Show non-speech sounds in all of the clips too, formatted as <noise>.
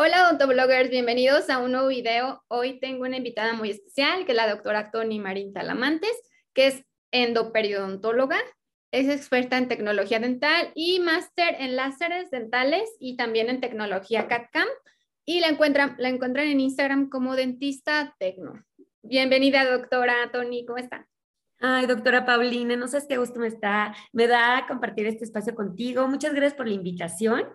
Hola odontobloggers, bienvenidos a un nuevo video. Hoy tengo una invitada muy especial, que es la doctora Tony Marín Talamantes, que es endoperioodontóloga, es experta en tecnología dental y máster en láseres dentales y también en tecnología CAD-CAM. Y la encuentran, la encuentran en Instagram como dentista tecno. Bienvenida, doctora Tony, ¿cómo está? Ay, doctora Paulina, no sabes qué gusto me está, me da compartir este espacio contigo. Muchas gracias por la invitación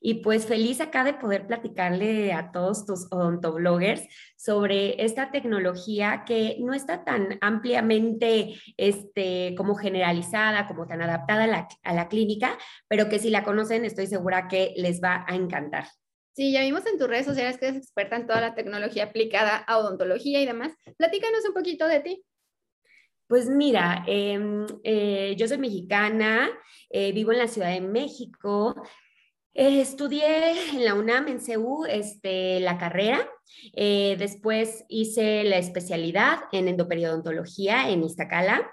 y pues feliz acá de poder platicarle a todos tus odontobloggers sobre esta tecnología que no está tan ampliamente este, como generalizada, como tan adaptada a la, a la clínica, pero que si la conocen estoy segura que les va a encantar. Sí, ya vimos en tus redes sociales que eres experta en toda la tecnología aplicada a odontología y demás. Platícanos un poquito de ti. Pues mira, em, eh, yo soy mexicana, eh, vivo en la Ciudad de México. Eh, estudié en la UNAM, en CEU, este, la carrera. después hice la especialidad en endoperidontología en Iztacala.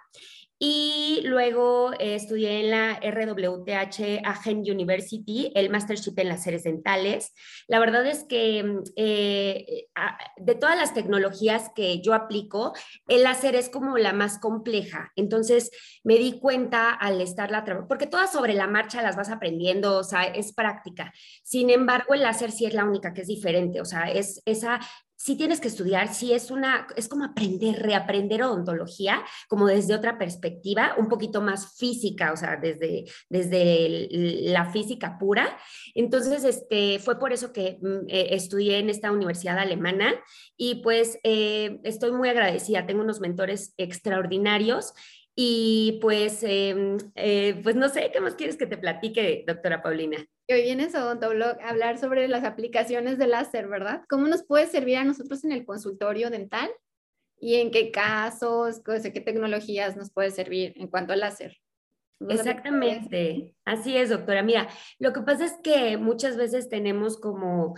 Y luego eh, estudié en la RWTH Agen University, el Mastership en láseres dentales. La verdad es que mm, eh, de todas las tecnologías que yo aplico, el láser es como la más compleja. Entonces me di cuenta al estarla porque todas sobre la marcha las vas aprendiendo, o sea, es práctica. Sin embargo, el láser sí es la única que es diferente, o sea, es esa si tienes que estudiar, si es una, es como aprender, reaprender odontología, como desde otra perspectiva, un poquito más física, o sea, desde, desde la física pura. Entonces, este, fue por eso que mm, eh, estudié en esta universidad alemana y pues eh, estoy muy agradecida, tengo unos mentores extraordinarios y pues, em, eh, pues no sé, ¿qué más quieres que te platique, doctora Paulina? Hoy vienes a Odontoblog a hablar sobre las aplicaciones de láser, ¿verdad? ¿Cómo nos puede servir a nosotros en el consultorio dental? ¿Y en qué casos, qué tecnologías nos puede servir en cuanto al láser? Exactamente, así es, doctora. Mira, lo que pasa es que muchas veces tenemos como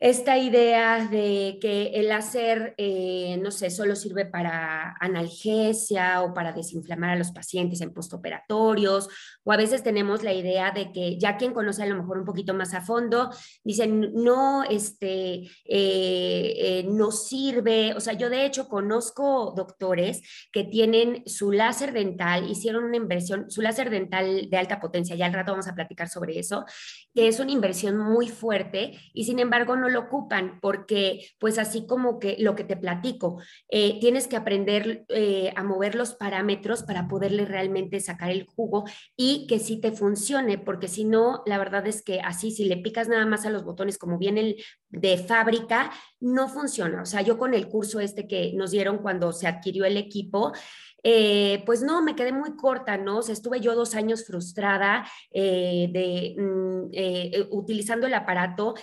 esta idea de que el láser, eh, no sé, solo sirve para analgesia o para desinflamar a los pacientes en postoperatorios, o a veces tenemos la idea de que ya quien conoce a lo mejor un poquito más a fondo, dicen, no, este, eh, eh, no sirve. O sea, yo de hecho conozco doctores que tienen su láser dental, hicieron una inversión, su láser dental de alta potencia, ya al rato vamos a platicar sobre eso, que es una inversión muy fuerte y sin embargo no lo ocupan porque pues así como que lo que te platico, eh, tienes que aprender a mover los parámetros para poderle realmente sacar el jugo y que sí te funcione, porque si no, la verdad es que así, si le picas nada más a los botones como viene de fábrica, no funciona. O sea, yo con el curso este que nos dieron cuando se adquirió el equipo, eh, pues no, me quedé muy corta, ¿no? O sea, estuve yo dos años frustrada eh, de, mm, eh, utilizando el aparato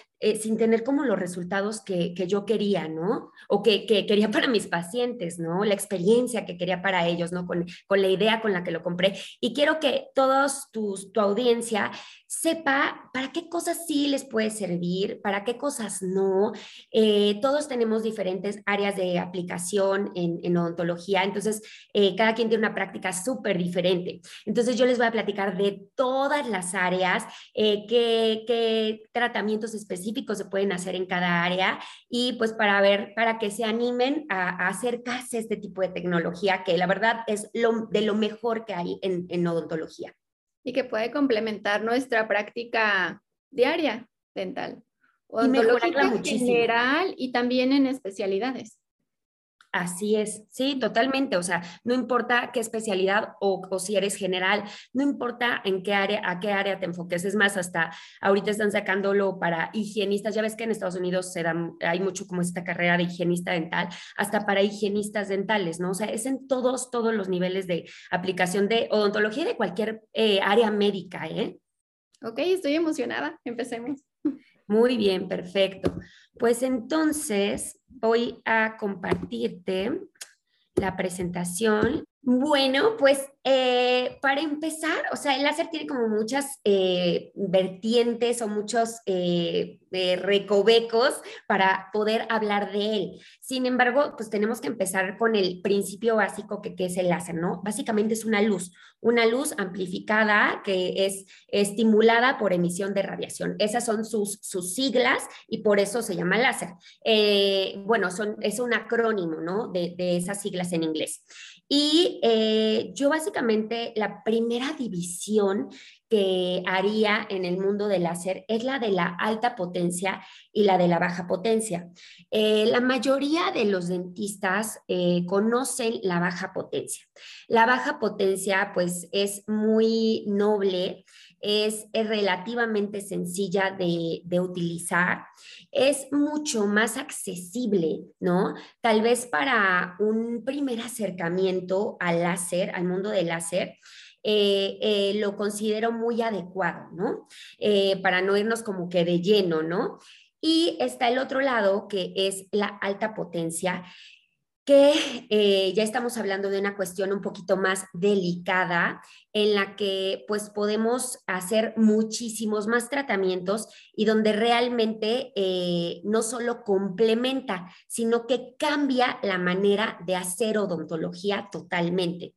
sin tener como los resultados que, yo quería, ¿no? O que, quería <laughs> para mis pacientes, ¿no? La experiencia que quería para ellos, ¿no? Con, con la idea con la que lo compré. Y quiero que todos tus, tu audiencia sepa para qué cosas sí les puede servir, para qué cosas no. todos tenemos diferentes áreas de aplicación en, en odontología, entonces cada quien tiene una práctica súper diferente. Entonces yo les voy a platicar de todas las áreas, eh, qué, tratamientos específicos se pueden hacer en cada área y pues para ver, para que se animen a, acercarse a este tipo de tecnología que la verdad es lo, de lo mejor que hay en, en odontología. Y que puede complementar nuestra práctica diaria dental. Odontológica en general y también en especialidades. Así es, sí, totalmente. O sea, no importa qué especialidad o, si eres general, no importa en qué área, a qué área te enfoques. Es más, hasta ahorita están sacándolo para higienistas. Ya ves que en Estados Unidos se dan, hay mucho como esta carrera de higienista dental, hasta para higienistas dentales, ¿no? O sea, es en todos, todos los niveles de aplicación de odontología y de cualquier eh, área médica, ¿eh? Ok, estoy emocionada. Empecemos. Muy bien, perfecto. Pues entonces voy a compartirte la presentación. Bueno, pues eh, para empezar, o sea, el láser tiene como muchas eh, vertientes o muchos eh, recovecos para poder hablar de él. Sin embargo, pues tenemos que empezar con el principio básico que, que es el láser, ¿no? Básicamente es una luz, una luz amplificada que es estimulada por emisión de radiación. Esas son sus, sus siglas y por eso se llama láser. bueno, son, es un acrónimo, ¿no? De, de esas siglas en inglés. Y yo básicamente la primera división que haría en el mundo del láser es la de la alta potencia y la de la baja potencia. Eh, la mayoría de los dentistas eh, conocen la baja potencia. La baja potencia pues es muy noble, es, relativamente sencilla de, de, utilizar, es mucho más accesible, ¿no? Tal vez para un primer acercamiento al láser, al mundo del láser, eh, eh, lo considero muy adecuado, ¿no? Eh, para no irnos como que de lleno, ¿no? Y está el otro lado, que es la alta potencia, que ya estamos hablando de una cuestión un poquito más delicada, en la que pues podemos hacer muchísimos más tratamientos y donde realmente no solo complementa, sino que cambia la manera de hacer odontología totalmente.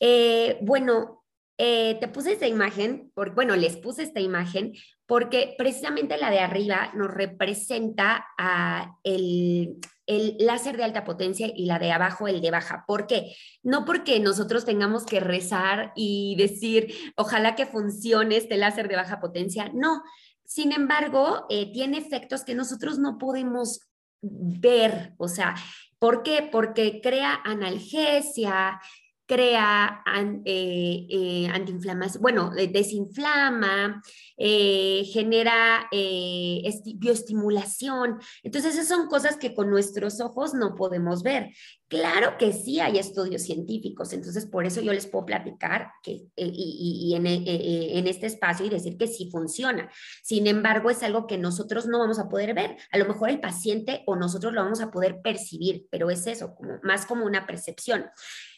Eh, bueno, eh, te puse esta imagen, por, bueno, les puse esta imagen porque precisamente la de arriba nos representa a el, el láser de alta potencia y la de abajo el de baja. ¿Por qué? No porque nosotros tengamos que rezar y decir, ojalá que funcione este láser de baja potencia, no. Sin embargo, eh, tiene efectos que nosotros no podemos ver, o sea, ¿por qué? Porque crea analgesia, crea eh, eh, antiinflamación, bueno, desinflama, eh, genera bioestimulación. Entonces, esas son cosas que con nuestros ojos no podemos ver. Claro que sí hay estudios científicos, entonces por eso yo les puedo platicar que, y, en, en, este espacio y decir que sí funciona. Sin embargo, es algo que nosotros no vamos a poder ver. A lo mejor el paciente o nosotros lo vamos a poder percibir, pero es eso, más como una percepción.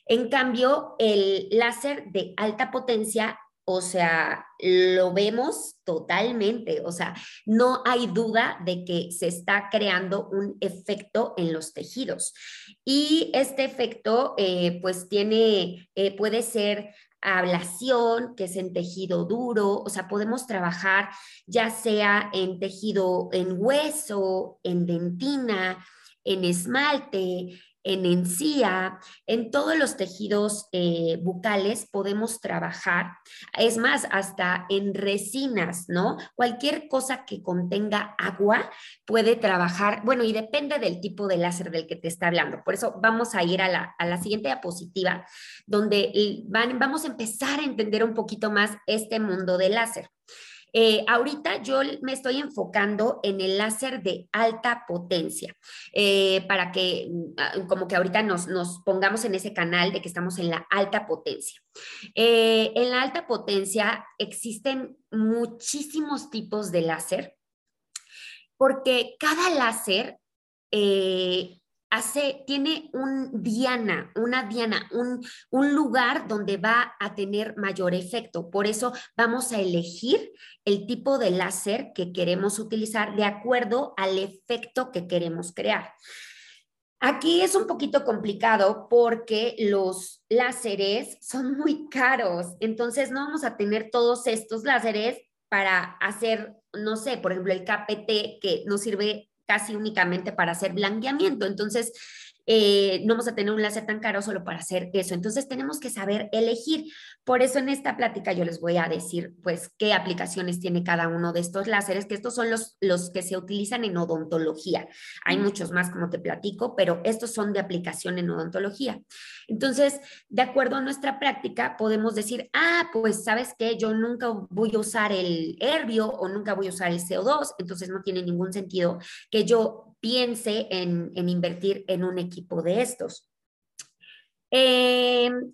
En cambio, el láser de alta potencia, o sea, lo vemos totalmente, o sea, no hay duda de que se está creando un efecto en los tejidos. Y este efecto, eh, pues tiene, eh, puede ser ablación, que es en tejido duro, o sea, podemos trabajar ya sea en tejido en hueso, en dentina, en esmalte, en encía, en todos los tejidos eh, bucales podemos trabajar. Es más, hasta en resinas, ¿no? Cualquier cosa que contenga agua puede trabajar, bueno, y depende del tipo de láser del que te está hablando. Por eso vamos a ir a la, a la siguiente diapositiva, donde van, vamos a empezar a entender un poquito más este mundo del láser. Eh, ahorita yo me estoy enfocando en el láser de alta potencia, eh, para que mm, como que ahorita nos, pongamos en ese canal de que estamos en la alta potencia. Eh, en la alta potencia existen muchísimos tipos de láser, porque cada láser hace, tiene un diana, una diana, un, un, lugar donde va a tener mayor efecto. Por eso vamos a elegir el tipo de láser que queremos utilizar de acuerdo al efecto que queremos crear. Aquí es un poquito complicado porque los láseres son muy caros, entonces no vamos a tener todos estos láseres para hacer, no sé, por ejemplo, el KPT que nos sirve casi únicamente para hacer blanqueamiento. Entonces, eh, no vamos a tener un láser tan caro solo para hacer eso. Entonces tenemos que saber elegir. Por eso en esta plática yo les voy a decir pues qué aplicaciones tiene cada uno de estos láseres, que estos son los, los que se utilizan en odontología. Hay muchos más como te platico, pero estos son de aplicación en odontología. Entonces, de acuerdo a nuestra práctica, podemos decir, ah, pues sabes que yo nunca voy a usar el herbio o nunca voy a usar el CO2, entonces no tiene ningún sentido que yo piense en, invertir en un equipo de estos. Em,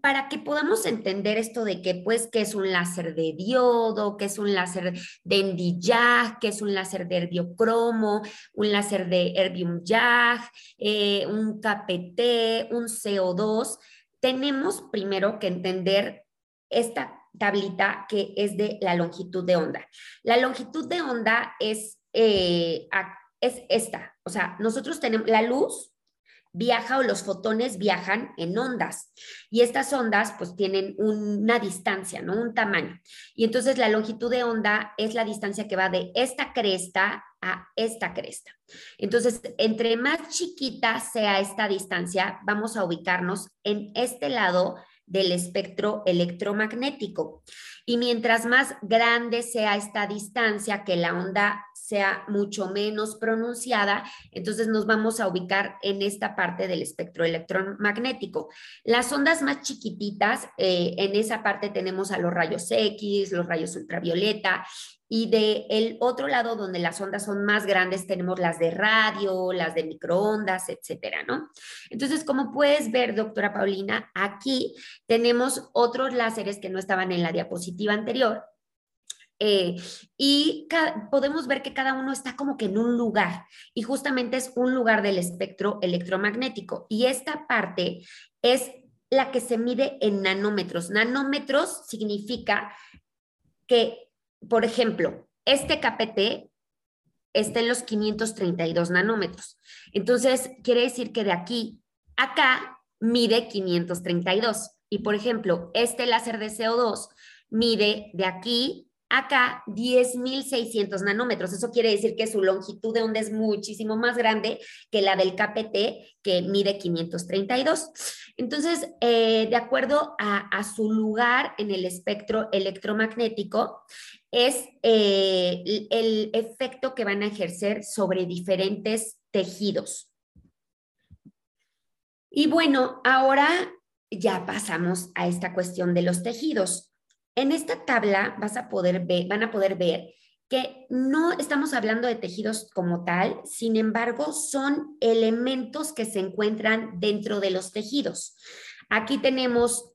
para que podamos entender esto de que, pues, que es un láser de diodo, que es un láser de ND-YAG, que es un láser de erbiocromo, un láser de erbium-YAG, eh, un KPT, un CO2, tenemos primero que entender esta tablita que es de la longitud de onda. La longitud de onda es, eh, es esta, o sea, nosotros tenemos la luz viaja o los fotones viajan en ondas y estas ondas pues tienen una distancia, ¿no? Un tamaño. Y entonces la longitud de onda es la distancia que va de esta cresta a esta cresta. Entonces, entre más chiquita sea esta distancia, vamos a ubicarnos en este lado del espectro electromagnético. Y mientras más grande sea esta distancia, que la onda sea mucho menos pronunciada, entonces nos vamos a ubicar en esta parte del espectro electromagnético. Las ondas más chiquititas, eh, en esa parte tenemos a los rayos X, los rayos ultravioleta, y de el otro lado donde las ondas son más grandes tenemos las de radio, las de microondas, etcétera, ¿no? Entonces, como puedes ver, doctora Paulina, aquí tenemos otros láseres que no estaban en la diapositiva anterior. Eh, y podemos ver que cada uno está como que en un lugar y justamente es un lugar del espectro electromagnético y esta parte es la que se mide en nanómetros. Nanómetros significa que por ejemplo, este KPT está en los 532 nanómetros. Entonces, quiere decir que de aquí a acá mide 532. Y por ejemplo, este láser de CO2 mide de aquí acá 10.600 nanómetros. Eso quiere decir que su longitud de onda es muchísimo más grande que la del KPT, que mide 532. Entonces, eh, de acuerdo a, su lugar en el espectro electromagnético, es eh, el efecto que van a ejercer sobre diferentes tejidos. Y bueno, ahora ya pasamos a esta cuestión de los tejidos. En esta tabla vas a poder ver, van a poder ver que no estamos hablando de tejidos como tal, sin embargo, son elementos que se encuentran dentro de los tejidos. Aquí tenemos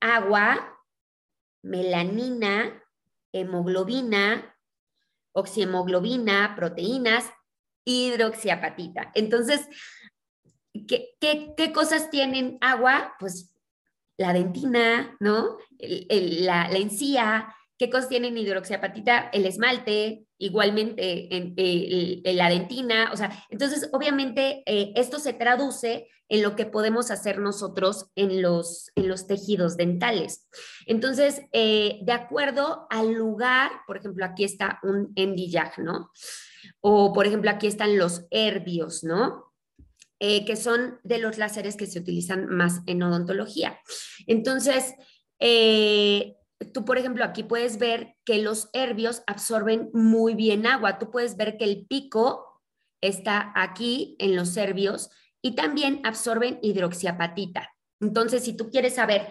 agua, melanina, hemoglobina, oxihemoglobina, proteínas, hidroxiapatita. Entonces, ¿qué, qué cosas tienen agua? Pues la dentina, ¿no? la, encía, ¿qué cosas tienen hidroxiapatita? El esmalte, igualmente en, la dentina, o sea, entonces obviamente eh, esto se traduce en lo que podemos hacer nosotros en los, en los tejidos dentales. Entonces, eh, de acuerdo al lugar, por ejemplo, aquí está un endillag, ¿no? O, por ejemplo, aquí están los herbios, ¿no? Eh, que son de los láseres que se utilizan más en odontología. Entonces, eh, tú, por ejemplo, aquí puedes ver que los herbios absorben muy bien agua. Tú puedes ver que el pico está aquí en los herbios y también absorben hidroxiapatita. Entonces, si tú quieres saber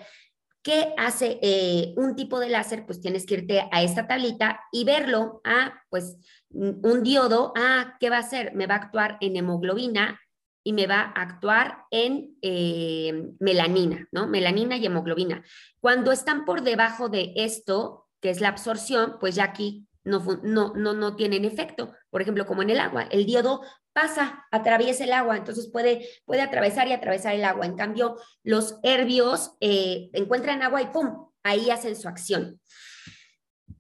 qué hace eh, un tipo de láser, pues tienes que irte a esta tablita y verlo. Ah, pues un diodo, ah, ¿qué va a hacer? Me va a actuar en hemoglobina, y me va a actuar en eh, melanina, ¿no? Melanina y hemoglobina. Cuando están por debajo de esto, que es la absorción, pues ya aquí no, no, no, no tienen efecto. Por ejemplo, como en el agua, el diodo pasa, atraviesa el agua, entonces puede, puede atravesar y atravesar el agua. En cambio, los herbios eh, encuentran agua y ¡pum! Ahí hacen su acción.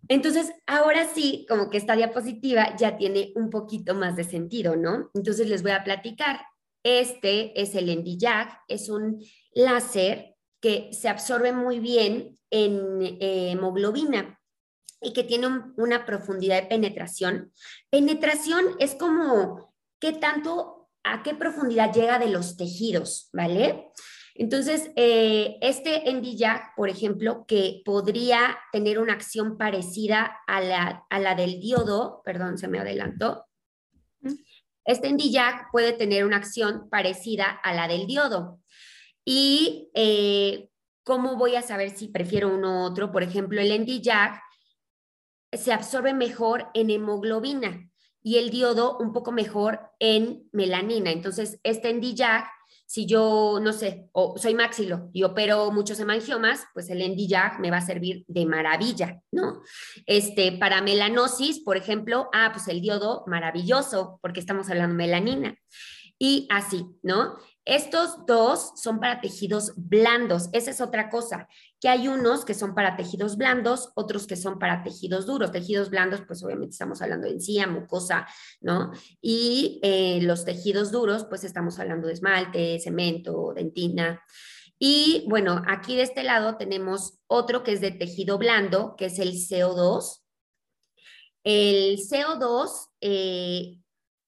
Entonces, ahora sí, como que esta diapositiva ya tiene un poquito más de sentido, ¿no? Entonces les voy a platicar. Este es el Endillac, es un láser que se absorbe muy bien en eh, hemoglobina y que tiene una profundidad de penetración. Penetración es como qué tanto, a qué profundidad llega de los tejidos, ¿vale? Entonces, eh, este NDJAG, por ejemplo, que podría tener una acción parecida a la, a la del diodo, perdón, se me adelantó, este NDJAG puede tener una acción parecida a la del diodo. Y eh, ¿cómo voy a saber si prefiero uno u otro? Por ejemplo, el NDJAG se absorbe mejor en hemoglobina y el diodo un poco mejor en melanina. Entonces, este NDJAG Si yo, no sé, o soy maxilo y opero muchos hemangiomas, pues el NDJAG me va a servir de maravilla, ¿no? Este, para melanosis, por ejemplo, ah, pues el diodo maravilloso, porque estamos hablando de melanina. Y así, ¿no? Estos dos son para tejidos blandos. Esa es otra cosa, que hay unos que son para tejidos blandos, otros que son para tejidos duros. Tejidos blandos, pues obviamente estamos hablando de encía, mucosa, ¿no? Y eh, los tejidos duros, pues estamos hablando de esmalte, cemento, dentina. Y bueno, aquí de este lado tenemos otro que es de tejido blando, que es el CO2. El CO2 eh,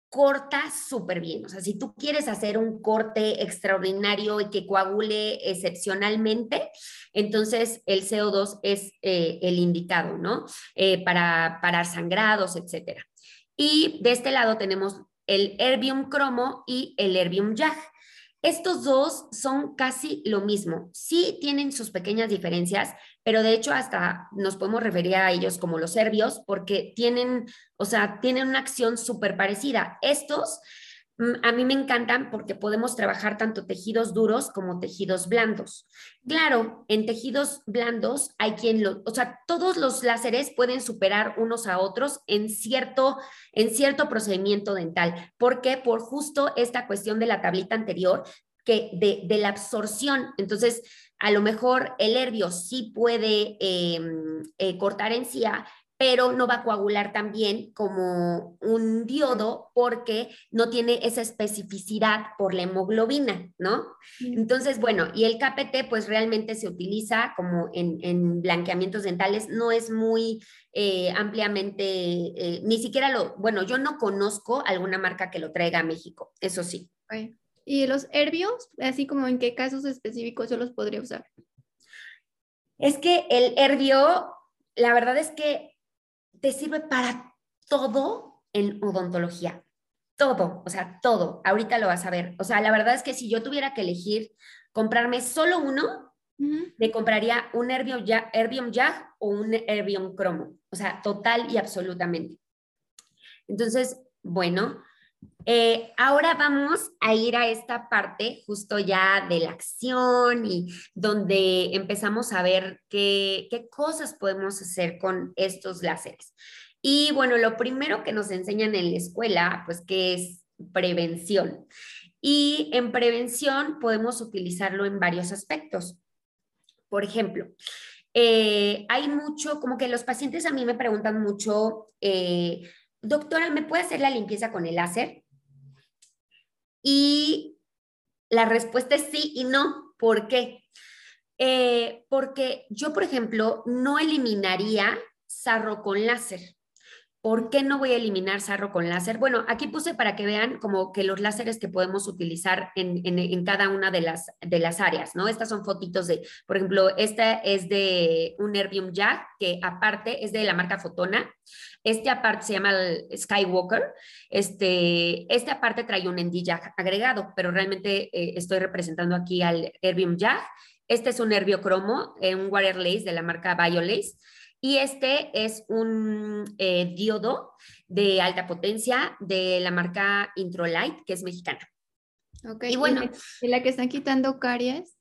corta súper bien. O sea, si tú quieres hacer un corte extraordinario y que coagule excepcionalmente, entonces el CO2 es eh, el indicado, ¿no? Eh, para parar sangrados, etcétera. Y de este lado tenemos el Herbium cromo y el Herbium YAG. Estos dos son casi lo mismo. Sí tienen sus pequeñas diferencias, pero de hecho hasta nos podemos referir a ellos como los serbios porque tienen, o sea, tienen una acción súper parecida. Estos a mí me encantan porque podemos trabajar tanto tejidos duros como tejidos blandos. Claro, en tejidos blandos hay quien lo, o sea, todos los láseres pueden superar unos a otros en cierto, en cierto procedimiento dental. ¿Por qué? Por justo esta cuestión de la tablita anterior, que de, la absorción. Entonces, a lo mejor el herbio sí puede em, eh, cortar encía, pero no va a coagular tan bien como un diodo porque no tiene esa especificidad por la hemoglobina, ¿no? Entonces, bueno, y el KPT pues realmente se utiliza como en, blanqueamientos dentales, no es muy eh, ampliamente, eh, ni siquiera lo, bueno, yo no conozco alguna marca que lo traiga a México, eso sí. ¿Y los herbios, así como en qué casos específicos yo los podría usar? Es que el herbio, la verdad es que te sirve para todo en odontología. Todo, o sea, todo. Ahorita lo vas a ver. O sea, la verdad es que si yo tuviera que elegir comprarme solo uno, me compraría un Herbium Jag, Herbium Jag o un Herbium Cromo. O sea, total y absolutamente. Entonces, bueno, eh, ahora vamos a ir a esta parte justo ya de la acción y donde empezamos a ver qué, qué cosas podemos hacer con estos láseres. Y bueno, lo primero que nos enseñan en la escuela, pues que es prevención. Y en prevención podemos utilizarlo en varios aspectos. Por ejemplo, eh, hay mucho, como que los pacientes a mí me preguntan mucho, eh, doctora, ¿me puede hacer la limpieza con el láser? Y la respuesta es sí y no. ¿Por qué? Eh, porque yo, por ejemplo, no eliminaría sarro con láser. ¿Por qué no voy a eliminar sarro con láser? Bueno, aquí puse para que vean como que los láseres que podemos utilizar en, cada una de las, de las áreas, ¿no? Estas son fotitos de, por ejemplo, esta es de un Nervium Jack, que aparte es de la marca Fotona. Este aparte se llama Skywalker. Este, este aparte trae un ND Jack agregado, pero realmente eh, estoy representando aquí al Nervium Jack. Este es un Nervio Cromo, eh, un Water Lace de la marca BioLace. Y este es un eh, diodo de alta potencia de la marca Introlight, que es mexicana. Ok, y bueno. ¿Y la que están quitando caries?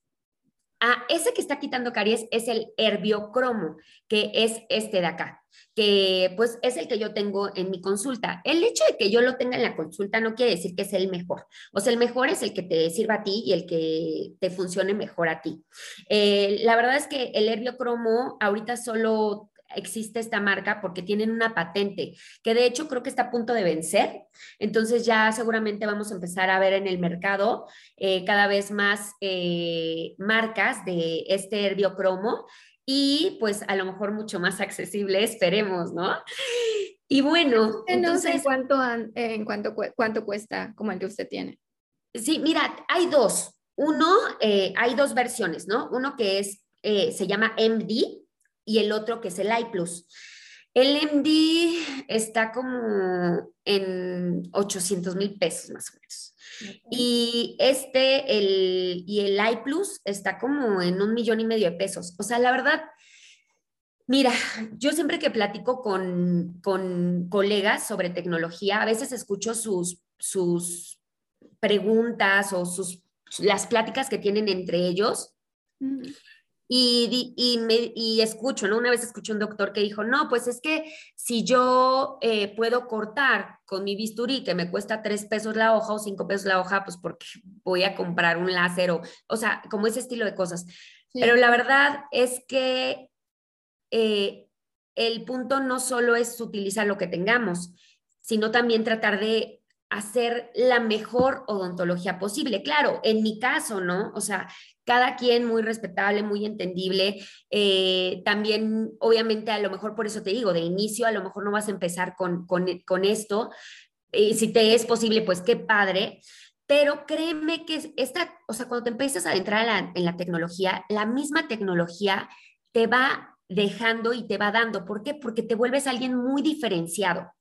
Ah, ese que está quitando caries es el herbiocromo, que es este de acá, que pues es el que yo tengo en mi consulta. El hecho de que yo lo tenga en la consulta no quiere decir que es el mejor. O sea, el mejor es el que te sirva a ti y el que te funcione mejor a ti. Eh, la verdad es que el herbiocromo ahorita solo existe esta marca porque tienen una patente que de hecho creo que está a punto de vencer. Entonces ya seguramente vamos a empezar a ver en el mercado eh, cada vez más eh, marcas de este herbiocromo y pues a lo mejor mucho más accesible, esperemos, ¿no? Y bueno, entonces... ¿En cuánto, en cuánto, cuánto cuesta como el que usted tiene? Sí, mira, hay dos. Uno, eh, hay dos versiones, ¿no? Uno que es, se llama MD, y el otro que es el iPlus. El MD está como en 800 mil pesos más o menos. Y este, el, y el iPlus está como en un millón y medio de pesos. O sea, la verdad, mira, yo siempre que platico con, con colegas sobre tecnología, a veces escucho sus, sus preguntas o sus las pláticas que tienen entre ellos. Y, y, me, y, escucho, ¿no? Una vez escuché un doctor que dijo, no, pues es que si yo eh, puedo cortar con mi bisturí, que me cuesta tres pesos la hoja o cinco pesos la hoja, pues porque voy a comprar un láser o, o sea, como ese estilo de cosas. Pero la verdad es que eh, el punto no solo es utilizar lo que tengamos, sino también tratar de hacer la mejor odontología posible. Claro, en mi caso, ¿no? O sea, cada quien muy respetable, muy entendible. Eh, también, obviamente, a lo mejor por eso te digo, de inicio, a lo mejor no vas a empezar con, con, esto. Y si te es posible, pues qué padre. Pero créeme que esta, o sea, cuando te empiezas a entrar en la tecnología, la misma tecnología te va dejando y te va dando. ¿Por qué? Porque te vuelves alguien muy diferenciado.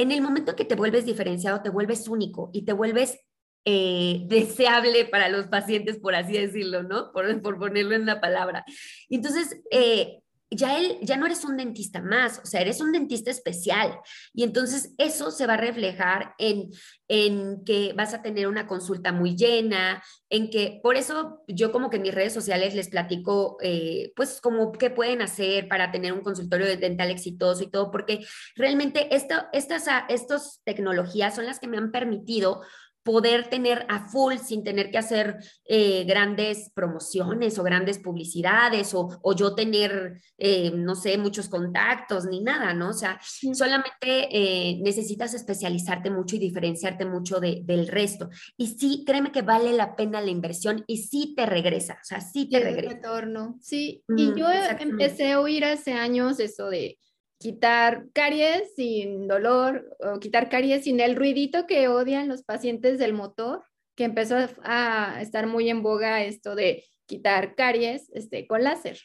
En el momento que te vuelves diferenciado, te vuelves único y te vuelves eh, <laughs> deseable para los pacientes, por así decirlo, ¿no? Por, por ponerlo en la palabra. Entonces, eh, ya, él, ya no eres un dentista más, o sea, eres un dentista especial. Y entonces eso se va a reflejar en, en que vas a tener una consulta muy llena, en que, por eso yo como que en mis redes sociales les platico, eh, pues, como qué pueden hacer para tener un consultorio dental exitoso y todo, porque realmente esto, estas, estas tecnologías son las que me han permitido poder tener a full sin tener que hacer eh, grandes promociones o grandes publicidades o, o yo tener, eh, no sé, muchos contactos ni nada, ¿no? O sea, solamente eh, necesitas especializarte mucho y diferenciarte mucho de, del resto. Y sí, créeme que vale la pena la inversión y sí te regresa, o sea, sí te regresa. retorno, sí. y mm, yo empecé a oír hace años eso de quitar caries sin dolor o quitar caries sin el ruidito que odian los pacientes del motor, que empezó a estar muy en boga esto de quitar caries este, con láser.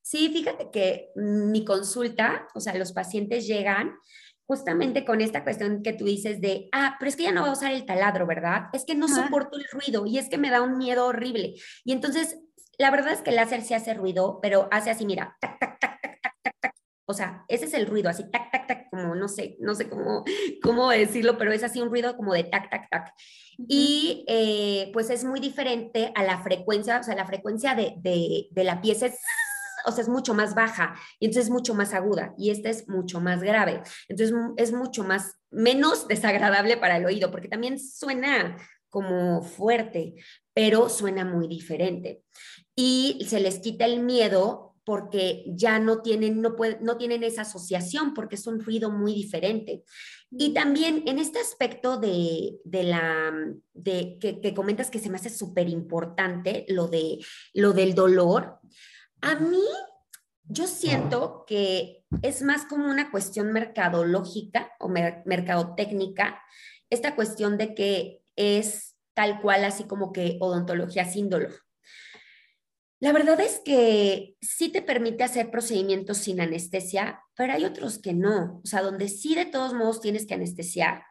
Sí, fíjate que mi consulta, o sea, los pacientes llegan justamente con esta cuestión que tú dices de, ah, pero es que ya no voy a usar el taladro, ¿verdad? Es que no soporto el ruido y es que me da un miedo horrible. Y entonces, la verdad es que el láser sí hace ruido, pero hace así, mira, tac, tac, tac, o sea, ese es el ruido, así tac, tac, tac, como no sé, no sé cómo, <laughs> cómo decirlo, pero es así un ruido como de tac, tac, tac. Y eh, pues es muy diferente a la frecuencia, o sea, la frecuencia de, de, de, la pieza es, o sea, es mucho más baja y entonces es mucho más aguda y esta es mucho más grave. Entonces es mucho más, menos desagradable para el oído, porque también suena como fuerte, pero suena muy diferente. Y se les quita el miedo porque ya no tienen, no, no tienen esa asociación, porque es un ruido muy diferente. Y también en este aspecto de, la, de, que, comentas que se me hace súper importante, lo, de, lo del dolor, a mí yo siento que es más como una cuestión mercadológica o mercadotécnica, esta cuestión de que es tal cual así como que odontología sin dolor. La verdad es que sí te permite hacer procedimientos sin anestesia, pero hay otros que no, o sea, donde sí de todos modos tienes que anestesiar.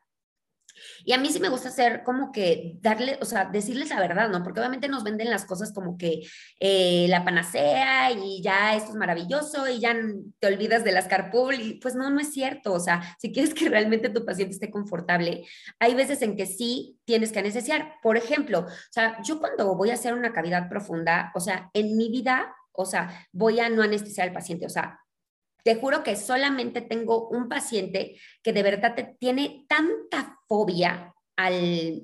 Y a mí sí me gusta hacer como que darle, o sea, decirles la verdad, ¿no? Porque obviamente nos venden las cosas como que eh, la panacea y ya esto es maravilloso y ya te olvidas de las carpool y pues no, no es cierto. O sea, si quieres que realmente tu paciente esté confortable, hay veces en que sí tienes que anestesiar. Por ejemplo, o sea, yo cuando voy a hacer una cavidad profunda, o sea, en mi vida, o sea, voy a no anestesiar al paciente, o sea, te juro que solamente tengo un paciente que de verdad tiene tanta fobia al,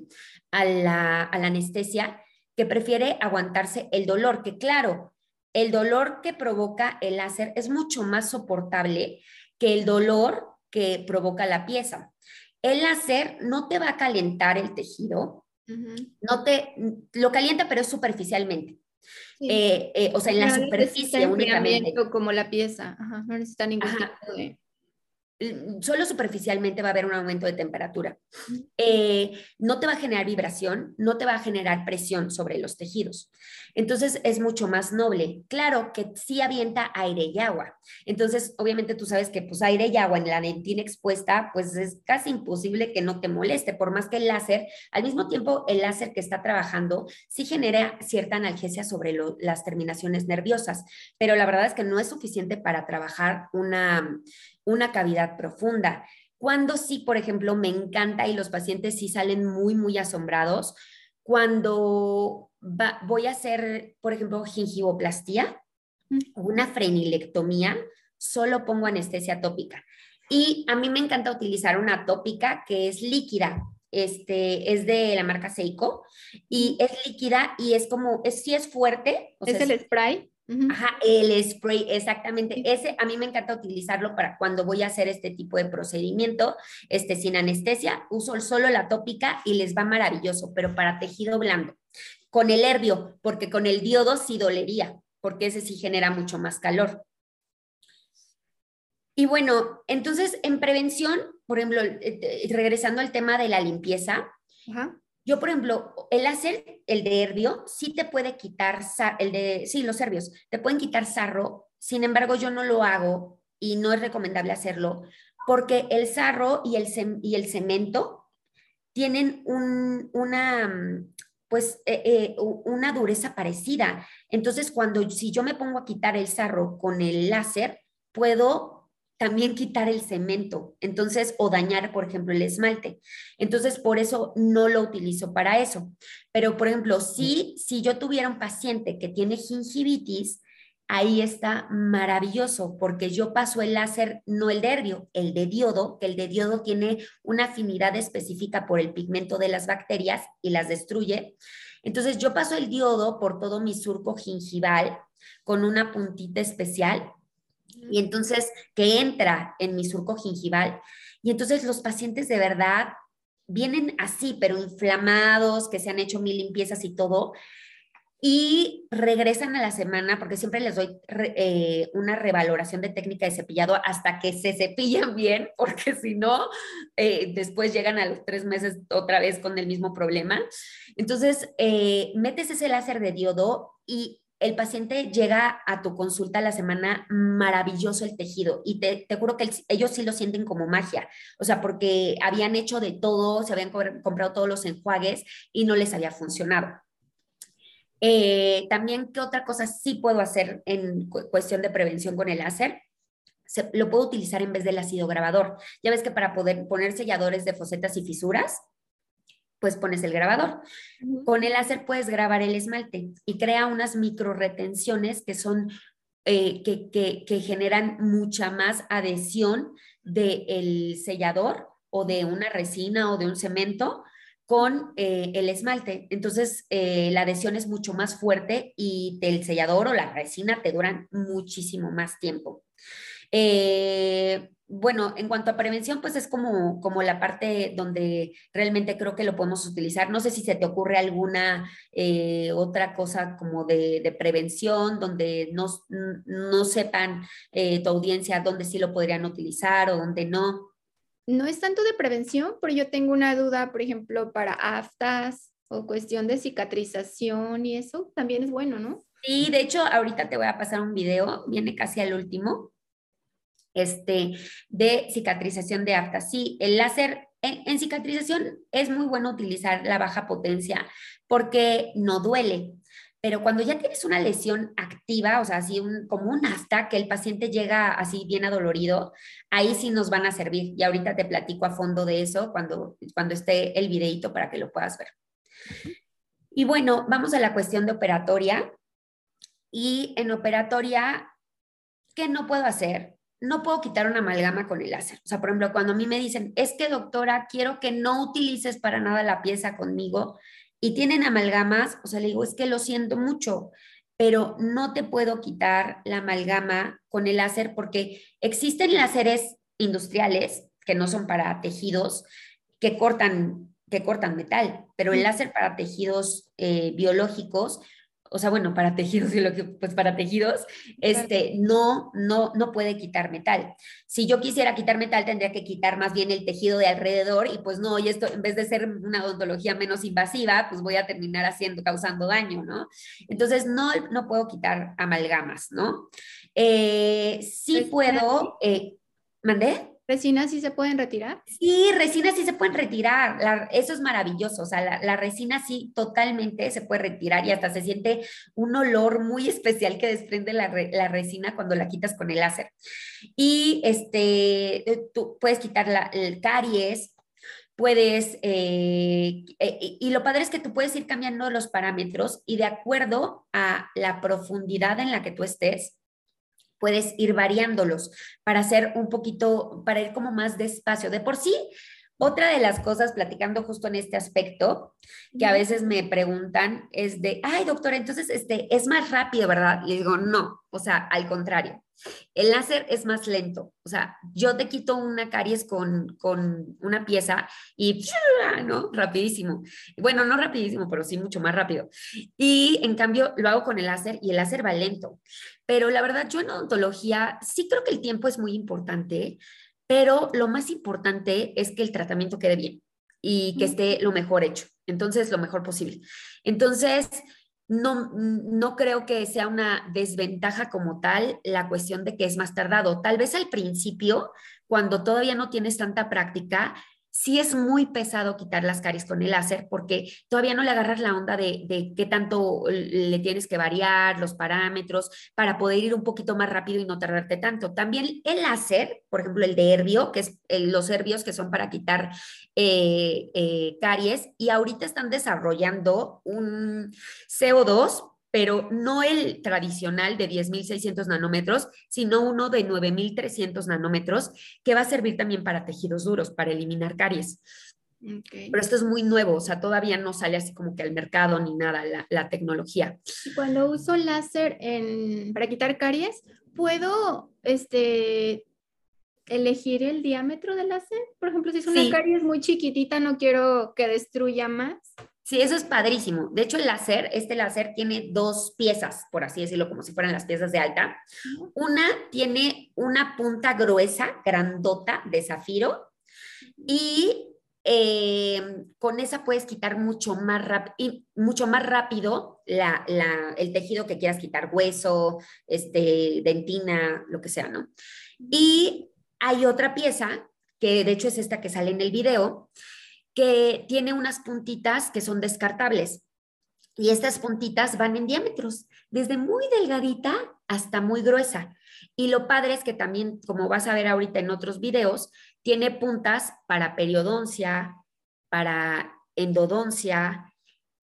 a, la, anestesia que prefiere aguantarse el dolor, que claro, el dolor que provoca el láser es mucho más soportable que el dolor que provoca la pieza. El láser no te va a calentar el tejido, no te lo calienta, pero es superficialmente. Eh, eh, o sea, en la superficie únicamente. Como la pieza, no necesita ningún tipo de solo superficialmente va a haber un aumento de temperatura. Eh, no te va a generar vibración, no te va a generar presión sobre los tejidos. Entonces es mucho más noble. Claro que sí avienta aire y agua. Entonces, obviamente tú sabes que pues aire y agua en la dentina expuesta, pues es casi imposible que no te moleste, por más que el láser, al mismo tiempo el láser que está trabajando sí genera cierta analgesia sobre las terminaciones nerviosas, pero la verdad es que no es suficiente para trabajar una una cavidad profunda. Cuando sí, por ejemplo, me encanta y los pacientes sí salen muy, muy asombrados, cuando voy a hacer, por ejemplo, gingivoplastía o una frenilectomía, solo pongo anestesia tópica. Y a mí me encanta utilizar una tópica que es líquida. Este es de la marca Seiko y es líquida y es como, es, sí es fuerte. ¿Es el spray? Ajá, el spray, exactamente. Ese a mí me encanta utilizarlo para cuando voy a hacer este tipo de procedimiento, este sin anestesia, uso solo la tópica y les va maravilloso, pero para tejido blando. Con el herbio, porque con el diodo sí dolería, porque ese sí genera mucho más calor. Y bueno, entonces en prevención, por ejemplo, eh, eh, regresando al tema de la limpieza, Ajá. Yo, por ejemplo, el láser, el de herbio, sí te puede quitar, el de, sí, los herbios, te pueden quitar sarro, sin embargo, yo no lo hago y no es recomendable hacerlo, porque el sarro y el, y el cemento tienen un, una, pues, eh, eh, una dureza parecida. Entonces, cuando, si yo me pongo a quitar el sarro con el láser, puedo también quitar el cemento, entonces, o dañar, por ejemplo, el esmalte. Entonces, por eso no lo utilizo para eso. Pero, por ejemplo, si, si yo tuviera un paciente que tiene gingivitis, ahí está maravilloso, porque yo paso el láser, no el de herbio, el de diodo, que el de diodo tiene una afinidad específica por el pigmento de las bacterias y las destruye. Entonces, yo paso el diodo por todo mi surco gingival con una puntita especial y entonces que entra en mi surco gingival. Y entonces los pacientes de verdad vienen así, pero inflamados, que se han hecho mil limpiezas y todo, y regresan a la semana, porque siempre les doy eh, una revaloración de técnica de cepillado hasta que se cepillan <laughs> bien, porque si no, eh, después llegan a los tres meses otra vez con el mismo problema. Entonces, eh, metes ese láser de diodo y el paciente llega a tu consulta la semana maravilloso el tejido y te, te juro que ellos sí lo sienten como magia, o sea, porque habían hecho de todo, se habían comprado todos los enjuagues y no les había funcionado. Eh, también, ¿qué otra cosa sí puedo hacer en cuestión de prevención con el láser? lo puedo utilizar en vez del ácido grabador. Ya ves que para poder poner selladores de fosetas y fisuras, pues pones el grabador. Con el láser puedes grabar el esmalte y crea unas micro retenciones que son, eh, que, generan mucha más adhesión del sellador o de una resina o de un cemento con eh, el esmalte. Entonces, eh, la adhesión es mucho más fuerte y el sellador o la resina te duran muchísimo más tiempo. Eh, bueno, en cuanto a prevención, pues es como, como la parte donde realmente creo que lo podemos utilizar. No sé si se te ocurre alguna eh, otra cosa como de, prevención, donde no, no sepan eh, tu audiencia dónde sí lo podrían utilizar o dónde no. No es tanto de prevención, pero yo tengo una duda, por ejemplo, para aftas o cuestión de cicatrización y eso también es bueno, ¿no? Sí, de hecho, ahorita te voy a pasar un video, viene casi al último, este, de cicatrización de afta. Sí, el láser en, cicatrización es muy bueno utilizar la baja potencia porque no duele. Pero cuando ya tienes una lesión activa, o sea, así como un afta, que el paciente llega así bien adolorido, ahí sí nos van a servir. Y ahorita te platico a fondo de eso cuando, cuando esté el videito para que lo puedas ver. Y bueno, vamos a la cuestión de operatoria. Y en operatoria, ¿qué no puedo hacer? No puedo quitar una amalgama con el láser. O sea, por ejemplo, cuando a mí me dicen, es que doctora, quiero que no utilices para nada la pieza conmigo y tienen amalgamas, o sea, le digo, es que lo siento mucho, pero no te puedo quitar la amalgama con el láser porque existen láseres industriales que no son para tejidos que cortan que cortan metal, pero el láser para tejidos eh, biológicos o sea, bueno, para tejidos y lo que, pues para tejidos, este, no, no, no puede quitar metal. Si yo quisiera quitar metal, tendría que quitar más bien el tejido de alrededor y pues no, y esto en vez de ser una odontología menos invasiva, pues voy a terminar haciendo, causando daño, ¿no? Entonces, no, no puedo quitar amalgamas, ¿no? Eh, sí puedo, eh, ¿mandé? ¿Resinas sí se pueden retirar? Sí, resinas sí se pueden retirar. eso es maravilloso. O sea, la, resina sí totalmente se puede retirar y hasta se siente un olor muy <laughs> especial que desprende la, resina cuando la quitas con el láser. Y este, tú puedes quitar el caries, puedes, eh, eh, y lo padre es que tú puedes ir cambiando los parámetros y de acuerdo a la profundidad en la que tú estés, puedes ir variándolos para hacer un poquito, para ir como más despacio. De por sí, otra de las cosas, platicando justo en este aspecto, que a veces me preguntan es de, ay, doctora, entonces este, es más rápido, ¿verdad? Y digo, no, o sea, al contrario. El láser es más lento, o sea, yo te quito una caries con, con una pieza y, ¿no? Rapidísimo. Bueno, no rapidísimo, pero sí mucho más rápido. Y en cambio lo hago con el láser y el láser va lento. Pero la verdad, yo en odontología sí creo que el tiempo es muy importante, pero lo más importante es que el tratamiento quede bien y que esté lo mejor hecho. Entonces, lo mejor posible. Entonces, no, no creo que sea una desventaja como tal la cuestión de que es más tardado. Tal vez al principio, cuando todavía no tienes tanta práctica, sí es muy pesado quitar las caries con el láser porque todavía no le agarras la onda de, qué tanto le tienes que variar, los parámetros, para poder ir un poquito más rápido y no tardarte tanto. También el láser, por ejemplo, el de Herbio, que es los herbios que son para quitar eh, eh, caries, y ahorita están desarrollando un CO2 pero no el tradicional de 10.600 nanómetros, sino uno de 9.300 nanómetros, que va a servir también para tejidos duros, para eliminar caries. Pero esto es muy nuevo, o sea, todavía no sale así como que al mercado ni nada la, tecnología. Cuando uso láser para quitar caries, ¿puedo este, elegir el diámetro del láser? Por ejemplo, si es una caries muy chiquitita, no quiero que destruya más. Sí, eso es padrísimo. De hecho, el láser, este láser tiene dos piezas, por así decirlo, como si fueran las piezas de alta. Una tiene una punta gruesa, grandota de zafiro y eh, con esa puedes quitar mucho más, y mucho más rápido el tejido que quieras quitar, hueso, este, dentina, lo que sea, ¿no? Y hay otra pieza, que de hecho es esta que sale en el video, que tiene unas puntitas que son descartables. Y estas puntitas van en diámetros, desde muy delgadita hasta muy gruesa. Y lo padre es que también, como vas a ver ahorita en otros videos, tiene puntas para periodoncia, para endodoncia,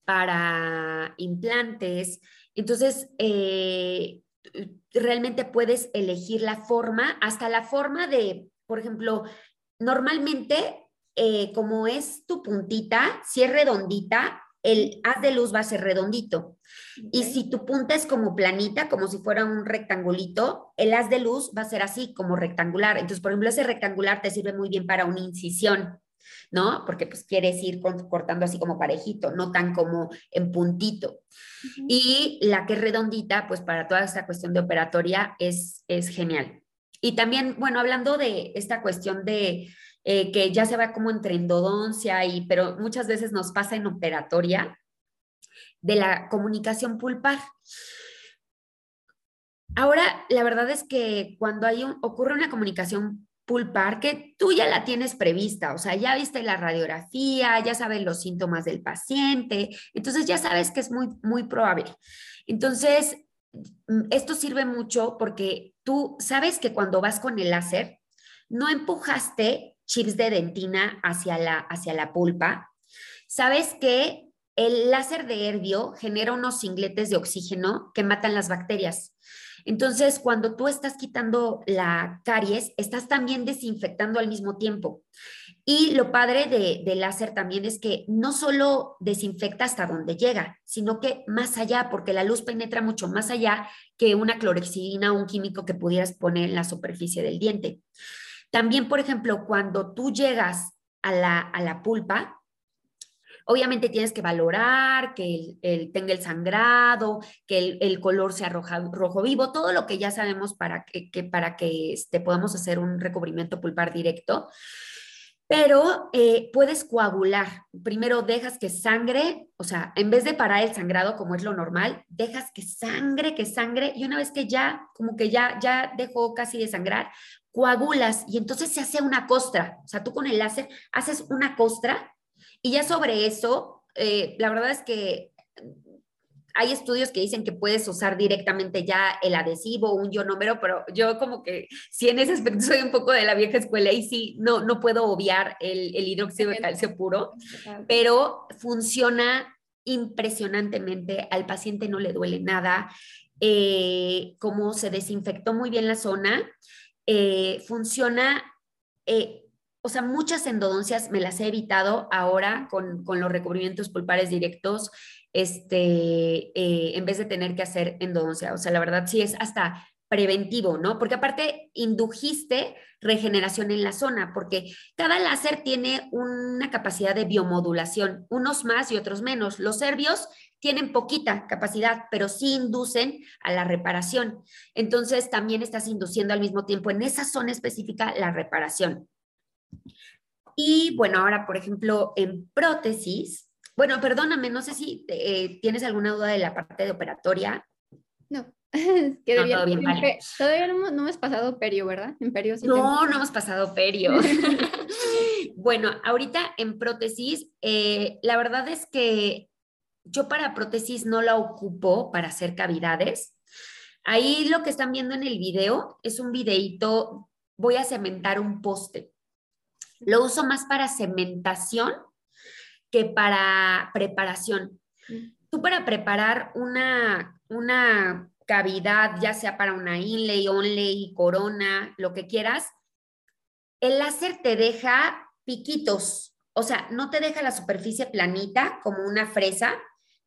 para implantes. Entonces, eh, realmente puedes elegir la forma, hasta la forma de, por ejemplo, normalmente eh, como es tu puntita, si es redondita, el haz de luz va a ser redondito. Y si tu punta es como planita, como si fuera un rectangulito, el haz de luz va a ser así, como rectangular. Entonces, por ejemplo, ese rectangular te sirve muy bien para una incisión, ¿no? Porque pues quieres ir cortando así como parejito, no tan como en puntito. Y la que es redondita, pues para toda esta cuestión de operatoria es, es genial. Y también, bueno, hablando de esta cuestión de eh, que ya se va como entre endodoncia y, pero muchas veces nos pasa en operatoria, de la comunicación pulpar. Ahora, la verdad es que cuando hay ocurre una comunicación pulpar, que tú ya la tienes prevista, o sea, ya viste la radiografía, ya sabes los síntomas del paciente, entonces ya sabes que es muy, muy probable. Entonces, mm, esto sirve mucho porque tú sabes que cuando vas con el láser, no empujaste chips de dentina hacia la, hacia la pulpa, sabes que el láser de herbio genera unos singletes de oxígeno que matan las bacterias. Entonces, cuando tú estás quitando la caries, estás también desinfectando al mismo tiempo. Y lo padre de, del láser también es que no solo desinfecta hasta donde llega, sino que más allá, porque la luz penetra mucho más allá que una clorexidina o un químico que pudieras poner en la superficie del diente. También, por ejemplo, cuando tú llegas a la, pulpa, obviamente tienes que valorar que el, tenga el sangrado, que el, color sea rojo vivo, todo lo que ya sabemos para que, para que este, podamos hacer un recubrimiento pulpar directo. Pero eh, puedes coagular. Primero dejas que sangre, o sea, en vez de parar el sangrado como es lo normal, dejas que sangre, que sangre, y una vez que ya, como que ya, ya dejó casi de sangrar, coagulas y entonces se hace una costra. O sea, tú con el láser haces una costra y ya sobre eso, eh, la verdad es que hay estudios que dicen que puedes usar directamente ya el adhesivo, un ionómero, pero yo como que sí en ese aspecto soy un poco de la vieja escuela y sí, no, no puedo obviar el, el hidróxido de calcio puro, pero funciona impresionantemente, al paciente no le duele nada, eh, como se desinfectó muy bien la zona, eh, funciona, eh, o sea, muchas endodoncias me las he evitado ahora con, con los recubrimientos pulpares directos, este, en vez de tener que hacer endodoncia. O sea, la verdad sí es hasta preventivo, ¿no? Porque aparte indujiste regeneración en la zona, porque cada láser tiene una capacidad de biomodulación, unos más y otros menos. Los serbios tienen poquita capacidad, pero sí inducen a la reparación. Entonces, también estás induciendo al mismo tiempo en esa zona específica la reparación. Y bueno, ahora, por ejemplo, en prótesis, bueno, perdóname, no sé si eh, tienes alguna duda de la parte de operatoria. No. <laughs> Todavía no, hemos pasado perio, ¿verdad? En perio No, no hemos pasado perio. <laughs> <laughs> bueno, ahorita en prótesis, eh, la verdad es que yo para prótesis no la ocupo para hacer cavidades. Ahí lo que están viendo en el video es un videito, voy a cementar un poste. Lo uso más para cementación que para preparación. Tú para preparar una, una cavidad, ya sea para una inlay, onlay, corona, lo que quieras, el láser te deja piquitos, o sea, no te deja la superficie planita como una fresa,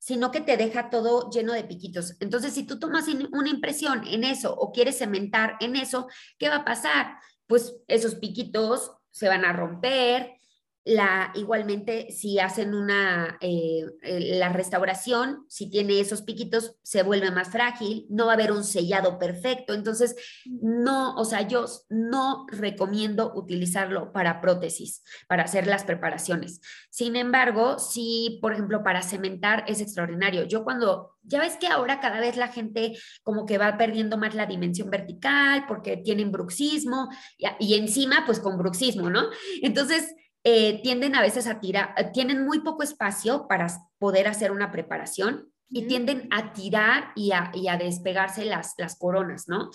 sino que te deja todo lleno de piquitos. Entonces, si tú tomas una impresión en eso o quieres cementar en eso, ¿qué va a pasar? Pues esos piquitos se van a romper, la, igualmente, si hacen una, eh, eh, la restauración, si tiene esos piquitos, se vuelve más frágil, no va a haber un sellado perfecto. Entonces, no, o sea, yo no recomiendo utilizarlo para prótesis, para hacer las preparaciones. Sin embargo, si, por ejemplo, para cementar es extraordinario. Yo cuando, ya ves que ahora cada vez la gente como que va perdiendo más la dimensión vertical porque tienen bruxismo y, y encima, pues con bruxismo, ¿no? Entonces, eh, tienden a veces a tirar, eh, tienen muy poco espacio para poder hacer una preparación y tienden a tirar y a, despegarse las, las coronas, ¿no?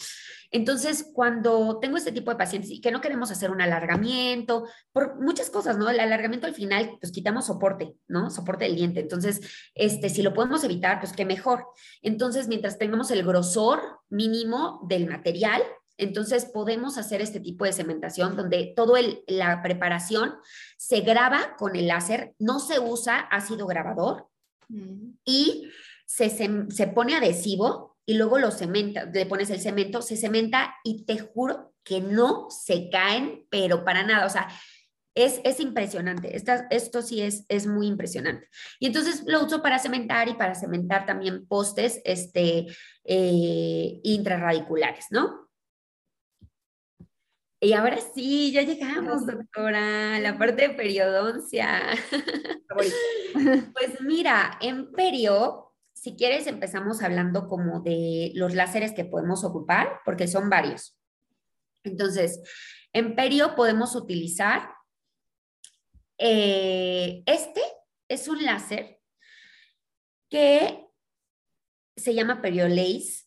Entonces, cuando tengo este tipo de pacientes y que no queremos hacer un alargamiento, por muchas cosas, ¿no? El alargamiento al final, pues quitamos soporte, ¿no? Soporte del diente. Entonces, este, si lo podemos evitar, pues qué mejor. Entonces, mientras tengamos el grosor mínimo del material, entonces podemos hacer este tipo de cementación donde toda la preparación se graba con el láser, no se usa ácido grabador mm. y se, se, pone adhesivo y luego lo cementa, le pones el cemento, se cementa y te juro que no se caen, pero para nada, o sea, es, es impresionante, esto sí es, es muy impresionante. Y entonces lo uso para cementar y para cementar también postes este, eh, intrarradiculares, ¿no? Y ahora sí, ya llegamos, doctora, la parte de periodoncia. <laughs> <laughs> pues mira, en perio, si quieres, empezamos hablando como de los láseres que podemos ocupar, porque son varios. Entonces, en perio podemos utilizar eh, este es un láser que se llama Periolace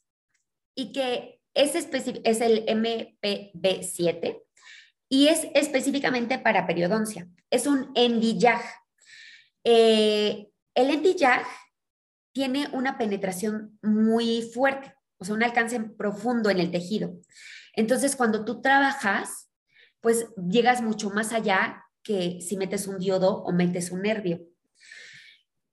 y que es, es el MPB7 y es específicamente para periodoncia. Es un endillag. Eh, el endillag tiene una penetración muy fuerte, o sea, un alcance profundo en el tejido. Entonces, cuando tú trabajas, pues llegas mucho más allá que si metes un diodo o metes un nervio.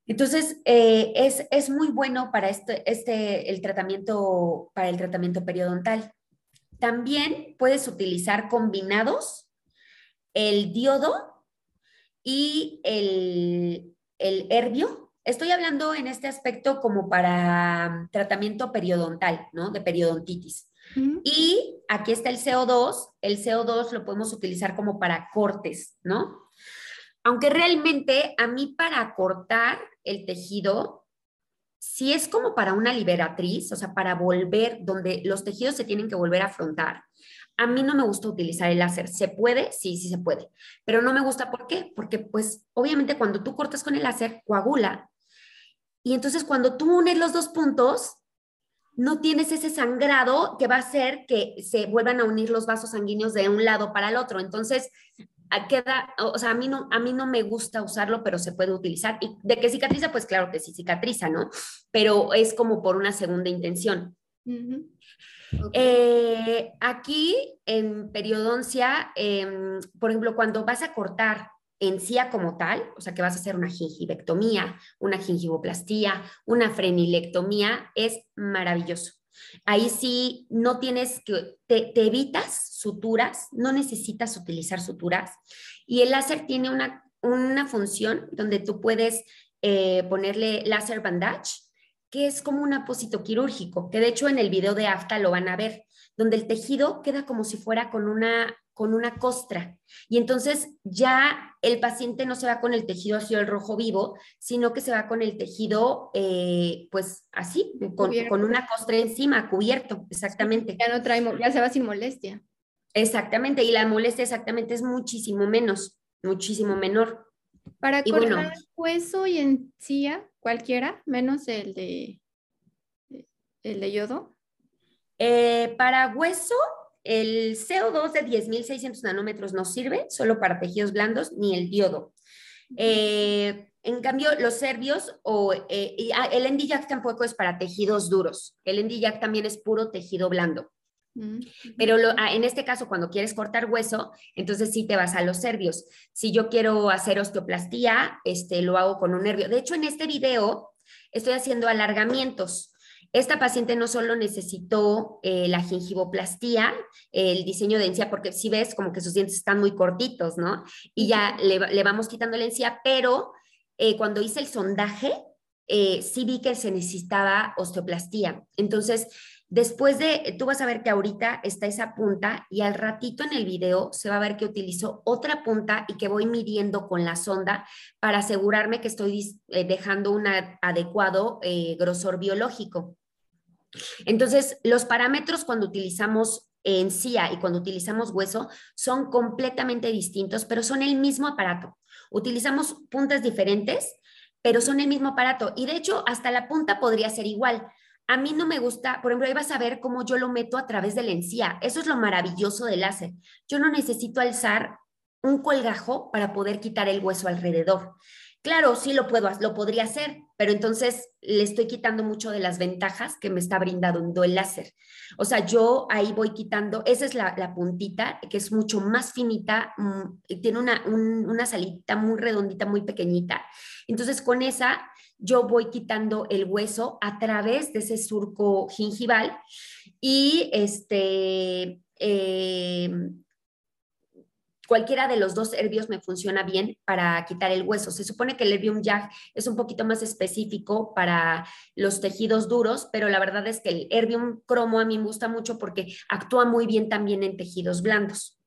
Entonces, eh, es, muy bueno para este, este, el tratamiento, para el tratamiento periodontal. También puedes utilizar combinados el diodo y el, el herbio. Estoy hablando en este aspecto como para tratamiento periodontal, ¿no? De periodontitis. Y aquí está el CO2. El CO2 lo podemos utilizar como para cortes, ¿no? Aunque realmente a mí para cortar el tejido, si es como para una liberatriz, o sea, para volver, donde los tejidos se tienen que volver a afrontar, a mí no me gusta utilizar el láser. ¿Se puede? Sí, sí se puede. Pero no me gusta, ¿por qué? Porque pues obviamente cuando tú cortas con el láser, coagula Y entonces cuando tú unes los dos puntos, no tienes ese sangrado que va a hacer que se vuelvan a unir los vasos sanguíneos de un lado para el otro. Entonces, queda, o sea, a mí no, a mí no me gusta usarlo, pero se puede utilizar. Y de que cicatriza, pues claro que sí cicatriza, ¿no? Pero es como por una segunda intención. Eh, aquí en periodoncia, em, por ejemplo, cuando vas a cortar encía como tal, o sea que vas a hacer una gingivectomía, una gingivoplastía, una frenilectomía, es maravilloso. Ahí sí no tienes que, te, evitas suturas, no necesitas utilizar suturas. Y el láser tiene una, una función donde tú puedes eh, ponerle láser bandage, que es como un apósito quirúrgico, que de hecho en el video de AFTA lo van a ver, donde el tejido queda como si fuera con una con una costra. Y entonces ya el paciente no se va con el tejido hacia el rojo vivo, sino que se va con el tejido, eh, pues así, con, con, una costra encima, cubierto, exactamente. Ya no trae, ya se va sin molestia. Exactamente, y la molestia exactamente es muchísimo menos, muchísimo menor. Para cortar hueso y encía, cualquiera, menos el de, el de yodo. Eh, para hueso, el CO2 de 10.600 nanómetros no sirve solo para tejidos blandos, ni el diodo. Eh, en cambio, los serbios o eh, ah, el NDJAC tampoco es para tejidos duros. El NDJAC también es puro tejido blando. Mm, Pero ah, en este caso, cuando quieres cortar hueso, entonces sí te vas a los serbios. Si yo quiero hacer osteoplastía, este, lo hago con un nervio. De hecho, en este video estoy haciendo alargamientos. Esta paciente no solo necesitó eh, la gingivoplastía, el diseño de encía, porque si ves como que sus dientes están muy cortitos, ¿no? Y ya le, vamos quitando la encía, pero eh, cuando hice el sondaje, eh, sí vi que se necesitaba osteoplastía. Entonces, después de, tú vas a ver que ahorita está esa punta y al ratito en el video se va a ver que utilizo otra punta y que voy midiendo con la sonda para asegurarme que estoy dejando un adecuado grosor biológico. Entonces, los parámetros cuando utilizamos encía y cuando utilizamos hueso son completamente distintos, pero son el mismo aparato. Utilizamos puntas diferentes, pero son el mismo aparato. Y de hecho, hasta la punta podría ser igual. A mí no me gusta, por ejemplo, ahí vas a ver cómo yo lo meto a través de la encía. Eso es lo maravilloso del láser. Yo no necesito alzar un colgajo para poder quitar el hueso alrededor. Claro, sí lo puedo, lo podría hacer, pero entonces le estoy quitando mucho de las ventajas que me está brindando el láser. O sea, yo ahí voy quitando, esa es la, puntita, que es mucho más finita, mm, tiene una, una salita muy redondita, muy pequeñita. Entonces, con esa yo voy quitando el hueso a través de ese surco gingival y este... Eh, cualquiera de los dos herbios me funciona bien para quitar el hueso. Se supone que el herbium YAG es un poquito más específico para los tejidos duros, pero la verdad es que el herbium cromo a mí me gusta mucho porque actúa muy bien también en tejidos blandos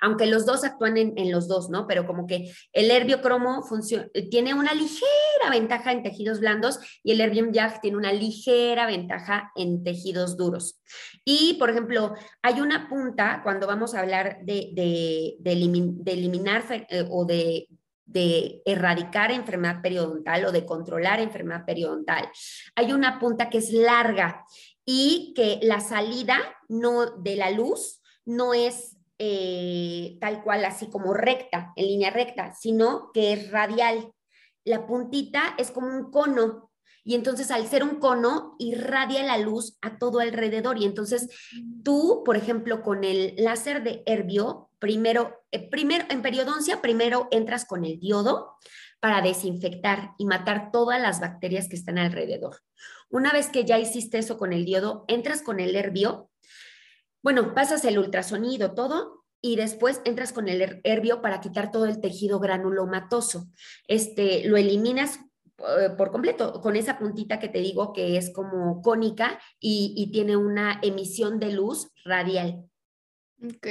aunque los dos actúan en, los dos, ¿no? Pero como que el herbiocromo funciona, tiene una ligera ventaja en tejidos blandos y el herbium YAG tiene una ligera ventaja en tejidos duros. Y, por ejemplo, hay una punta cuando vamos a hablar de, de, eliminar eh, o de de erradicar enfermedad periodontal o de controlar enfermedad periodontal. Hay una punta que es larga y que la salida no de la luz no es eh, tal cual, así como recta, en línea recta, sino que es radial. La puntita es como un cono y entonces al ser un cono irradia la luz a todo alrededor y entonces tú, por ejemplo, con el láser de Herbio, primero, eh, primero en periodoncia, primero entras con el diodo para desinfectar y matar todas las bacterias que están alrededor. Una vez que ya hiciste eso con el diodo, entras con el Herbio bueno, pasas el ultrasonido, todo, y después entras con el herbio para quitar todo el tejido granulomatoso. Este, lo eliminas eh, por completo con esa puntita que te digo que es como cónica y, y tiene una emisión de luz radial. Ok.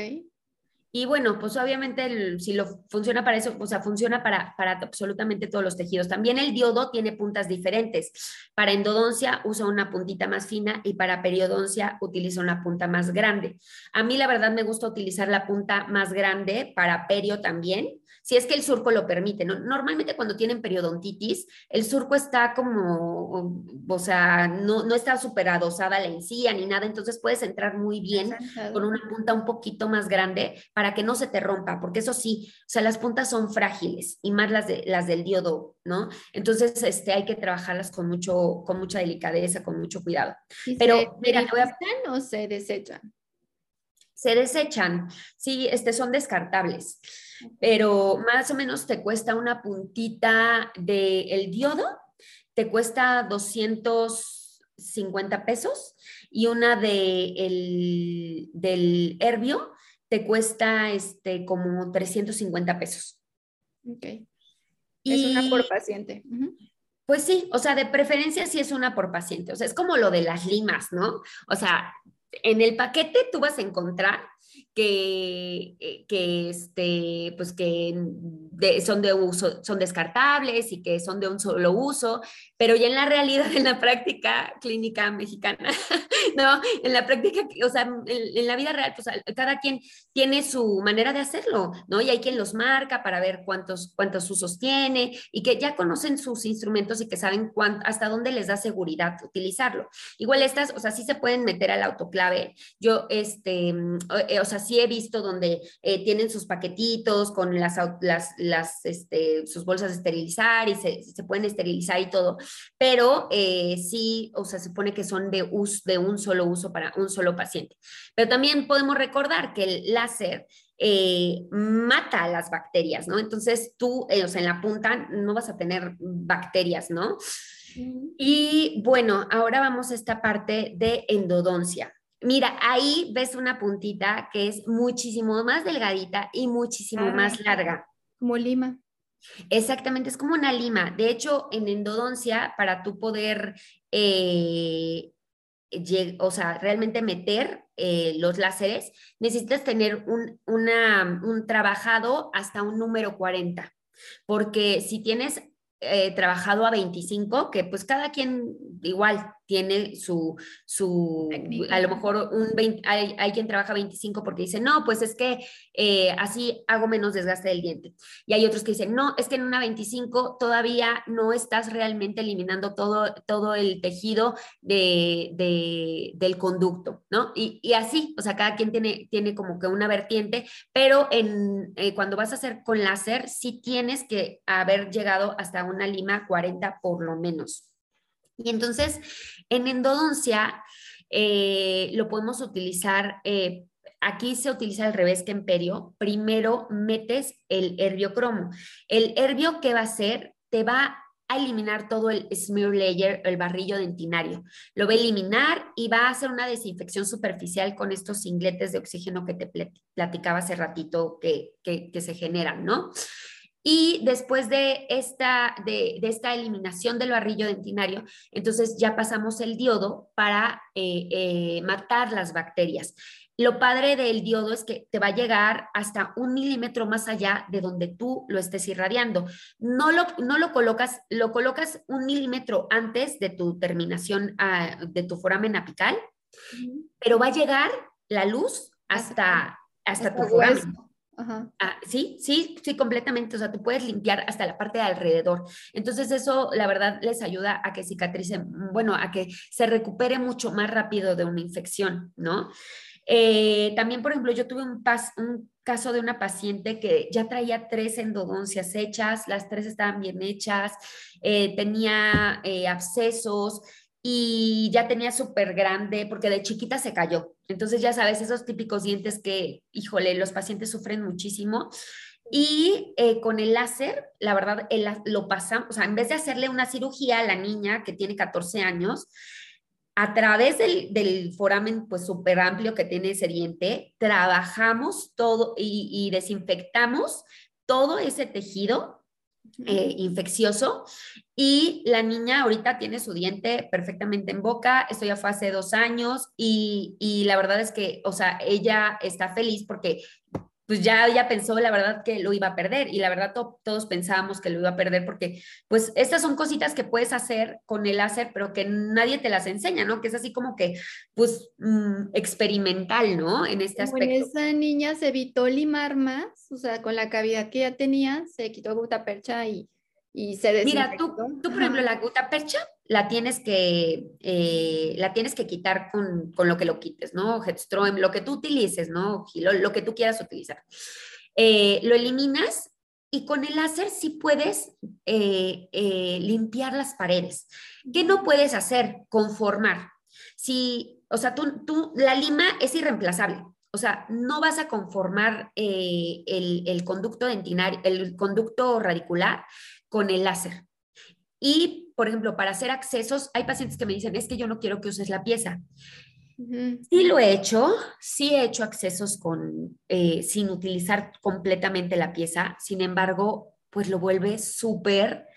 Y bueno, pues obviamente si lo funciona para eso, o sea, funciona para, para absolutamente todos los tejidos. También el diodo tiene puntas diferentes. Para endodoncia usa una puntita más fina y para periodoncia utiliza una punta más grande. A mí la verdad me gusta utilizar la punta más grande para perio también. Si es que el surco lo permite. ¿no? Normalmente cuando tienen periodontitis, el surco está como, o sea, no, no está súper adosada la encía ni nada, entonces puedes entrar muy bien con una punta un poquito más grande para que no se te rompa, porque eso sí, o sea, las puntas son frágiles y más las, de, las del diodo, ¿no? Entonces, este, hay que trabajarlas con, mucho, con mucha delicadeza, con mucho cuidado. Pero, mira, voy a... o se desechan? Se desechan, sí, este, son descartables, pero más o menos te cuesta una puntita del el diodo, te cuesta 250 pesos y una de el, del herbio te cuesta este, como 350 pesos. Ok. Es una por paciente. Pues sí, o sea, de preferencia sí es una por paciente. O sea, es como lo de las limas, ¿no? O sea, en el paquete tú vas a encontrar que, eh, que, este, pues que son de uso, son descartables y que son de un solo uso, pero ya en la realidad, en la práctica clínica mexicana, <laughs> ¿no? En la práctica, o sea, en, la vida real, pues cada quien tiene su manera de hacerlo, ¿no? Y hay quien los marca para ver cuántos, cuántos usos tiene y que ya conocen sus instrumentos y que saben hasta dónde les da seguridad utilizarlo. Igual estas, o sea, sí se pueden meter al autoclave. Yo, este, eh, o sea, sí he visto donde eh, tienen sus paquetitos con las, las, las este, sus bolsas de esterilizar y se, se pueden esterilizar y todo, pero eh, sí, o sea, se supone que son de, uso, de un solo uso para un solo paciente. Pero también podemos recordar que el láser eh, mata a las bacterias, ¿no? Entonces tú, o sea, en la punta no vas a tener bacterias, ¿no? Y bueno, ahora vamos a esta parte de endodoncia. Mira, ahí ves una puntita que es muchísimo más delgadita y muchísimo ah, más larga. Como lima. Exactamente, es como una lima. De hecho, en endodoncia, para tú poder, eh, o sea, realmente meter eh, los láseres, necesitas tener un, un trabajado hasta un número 40. Porque si tienes eh, trabajado a 25, que pues cada quien igual tiene su, su a lo mejor un 20, hay, hay, quien trabaja 25 porque dice, no, pues es que eh, así hago menos desgaste del diente. Y hay otros que dicen, no, es que en una 25 todavía no estás realmente eliminando todo, todo el tejido de, de, del conducto, ¿no? Y, y, así, o sea, cada quien tiene, tiene como que una vertiente, pero en, eh, cuando vas a hacer con láser, sí tienes que haber llegado hasta una lima 40 por lo menos. Y entonces, en endodoncia eh, lo podemos utilizar, eh, aquí se utiliza al revés que en perio. Primero metes el herbiocromo. El herbio, ¿qué va a hacer? Te va a eliminar todo el smear layer, el barrillo dentinario. Lo va a eliminar y va a hacer una desinfección superficial con estos singletes de oxígeno que te platicaba hace ratito que, que, que se generan, ¿no? Y después de esta, de, esta eliminación del barrillo dentinario, entonces ya pasamos el diodo para eh, eh, matar las bacterias. Lo padre del diodo es que te va a llegar hasta un milímetro más allá de donde tú lo estés irradiando. No lo, no lo colocas, lo colocas un milímetro antes de tu terminación ah, de tu foramen apical, pero va a llegar la luz hasta, hasta, tu foramen. Ah, sí, sí, sí, completamente. O sea, tú puedes limpiar hasta la parte de alrededor. Entonces eso, la verdad, les ayuda a que cicatrice, bueno, a que se recupere mucho más rápido de una infección, ¿no? Eh, también, por ejemplo, yo tuve un, un caso de una paciente que ya traía tres endodoncias hechas, las tres estaban bien hechas, eh, tenía eh, abscesos, y ya tenía súper grande porque de chiquita se cayó. Entonces ya sabes, esos típicos dientes que, híjole, los pacientes sufren muchísimo. Y eh, con el láser, la verdad, el, lo pasamos, o sea, en vez de hacerle una cirugía a la niña que tiene 14 años, a través del, del foramen pues súper amplio que tiene ese diente, trabajamos todo y, y desinfectamos todo ese tejido eh, infeccioso. Y la niña ahorita tiene su diente perfectamente en boca, esto ya fue hace dos años y, y, la verdad es que, o sea, ella está feliz porque pues ya ella pensó la verdad que lo iba a perder y la verdad todos pensábamos que lo iba a perder porque pues estas son cositas que puedes hacer con el láser pero que nadie te las enseña, ¿no? Que es así como que pues mm, experimental, ¿no? En este aspecto. Bueno, esa niña se evitó limar más, o sea, con la cavidad que ya tenía, se quitó gota percha y, y se desinfectó. Mira, tú, tú por ejemplo la gota percha la tienes que, eh, la tienes que quitar con, con, lo que lo quites, ¿no? Headstrom, lo que tú utilices, ¿no? Lo, lo que tú quieras utilizar. Eh, lo eliminas y con el láser sí puedes eh, limpiar las paredes. ¿Qué no puedes hacer? Conformar. Si, o sea, tú, tú, la lima es irreemplazable. O sea, no vas a conformar el, el conducto dentinario, el conducto radicular con el láser. Y, por ejemplo, para hacer accesos, hay pacientes que me dicen, es que yo no quiero que uses la pieza. Sí lo he hecho, sí he hecho accesos con, eh, sin utilizar completamente la pieza, sin embargo, pues lo vuelve súper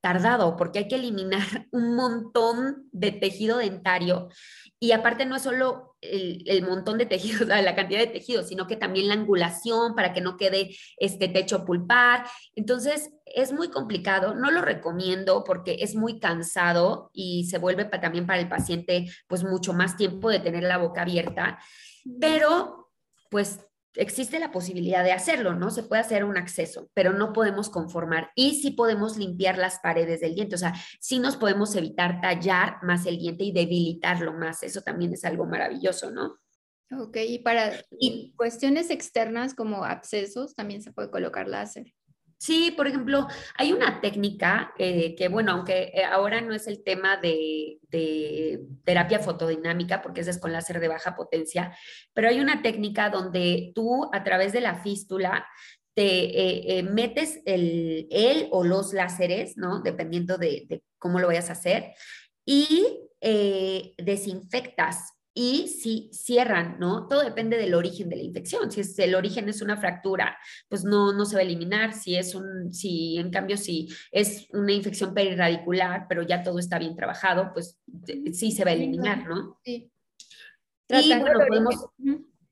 tardado porque hay que eliminar <laughs> un montón de tejido dentario y aparte no es solo el, montón de tejidos, <laughs> la cantidad de tejidos, sino que también la angulación para que no quede este techo pulpar. Entonces, es muy complicado, no lo recomiendo porque es muy cansado y se vuelve también para el paciente pues mucho más tiempo de tener la boca abierta, pero pues existe la posibilidad de hacerlo, ¿no? Se puede hacer un acceso, pero no podemos conformar y sí podemos limpiar las paredes del diente, o sea, sí nos podemos evitar tallar más el diente y debilitarlo más, eso también es algo maravilloso, ¿no? Ok, y para y, cuestiones externas como accesos también se puede colocar láser. Sí, por ejemplo, hay una técnica eh, que, bueno, aunque eh, ahora no es el tema de, terapia fotodinámica, porque ese es con láser de baja potencia, pero hay una técnica donde tú a través de la fístula te eh, metes el, el, o los láseres, ¿no? Dependiendo de, de cómo lo vayas a hacer, y desinfectas y si cierran, ¿no? Todo depende del origen de la infección. Si es, el origen es una fractura, pues no, no se va a eliminar. Si es un, si en cambio, si es una infección perirradicular, pero ya todo está bien trabajado, pues sí se va a eliminar, ¿no? Sí. Y bueno, podemos,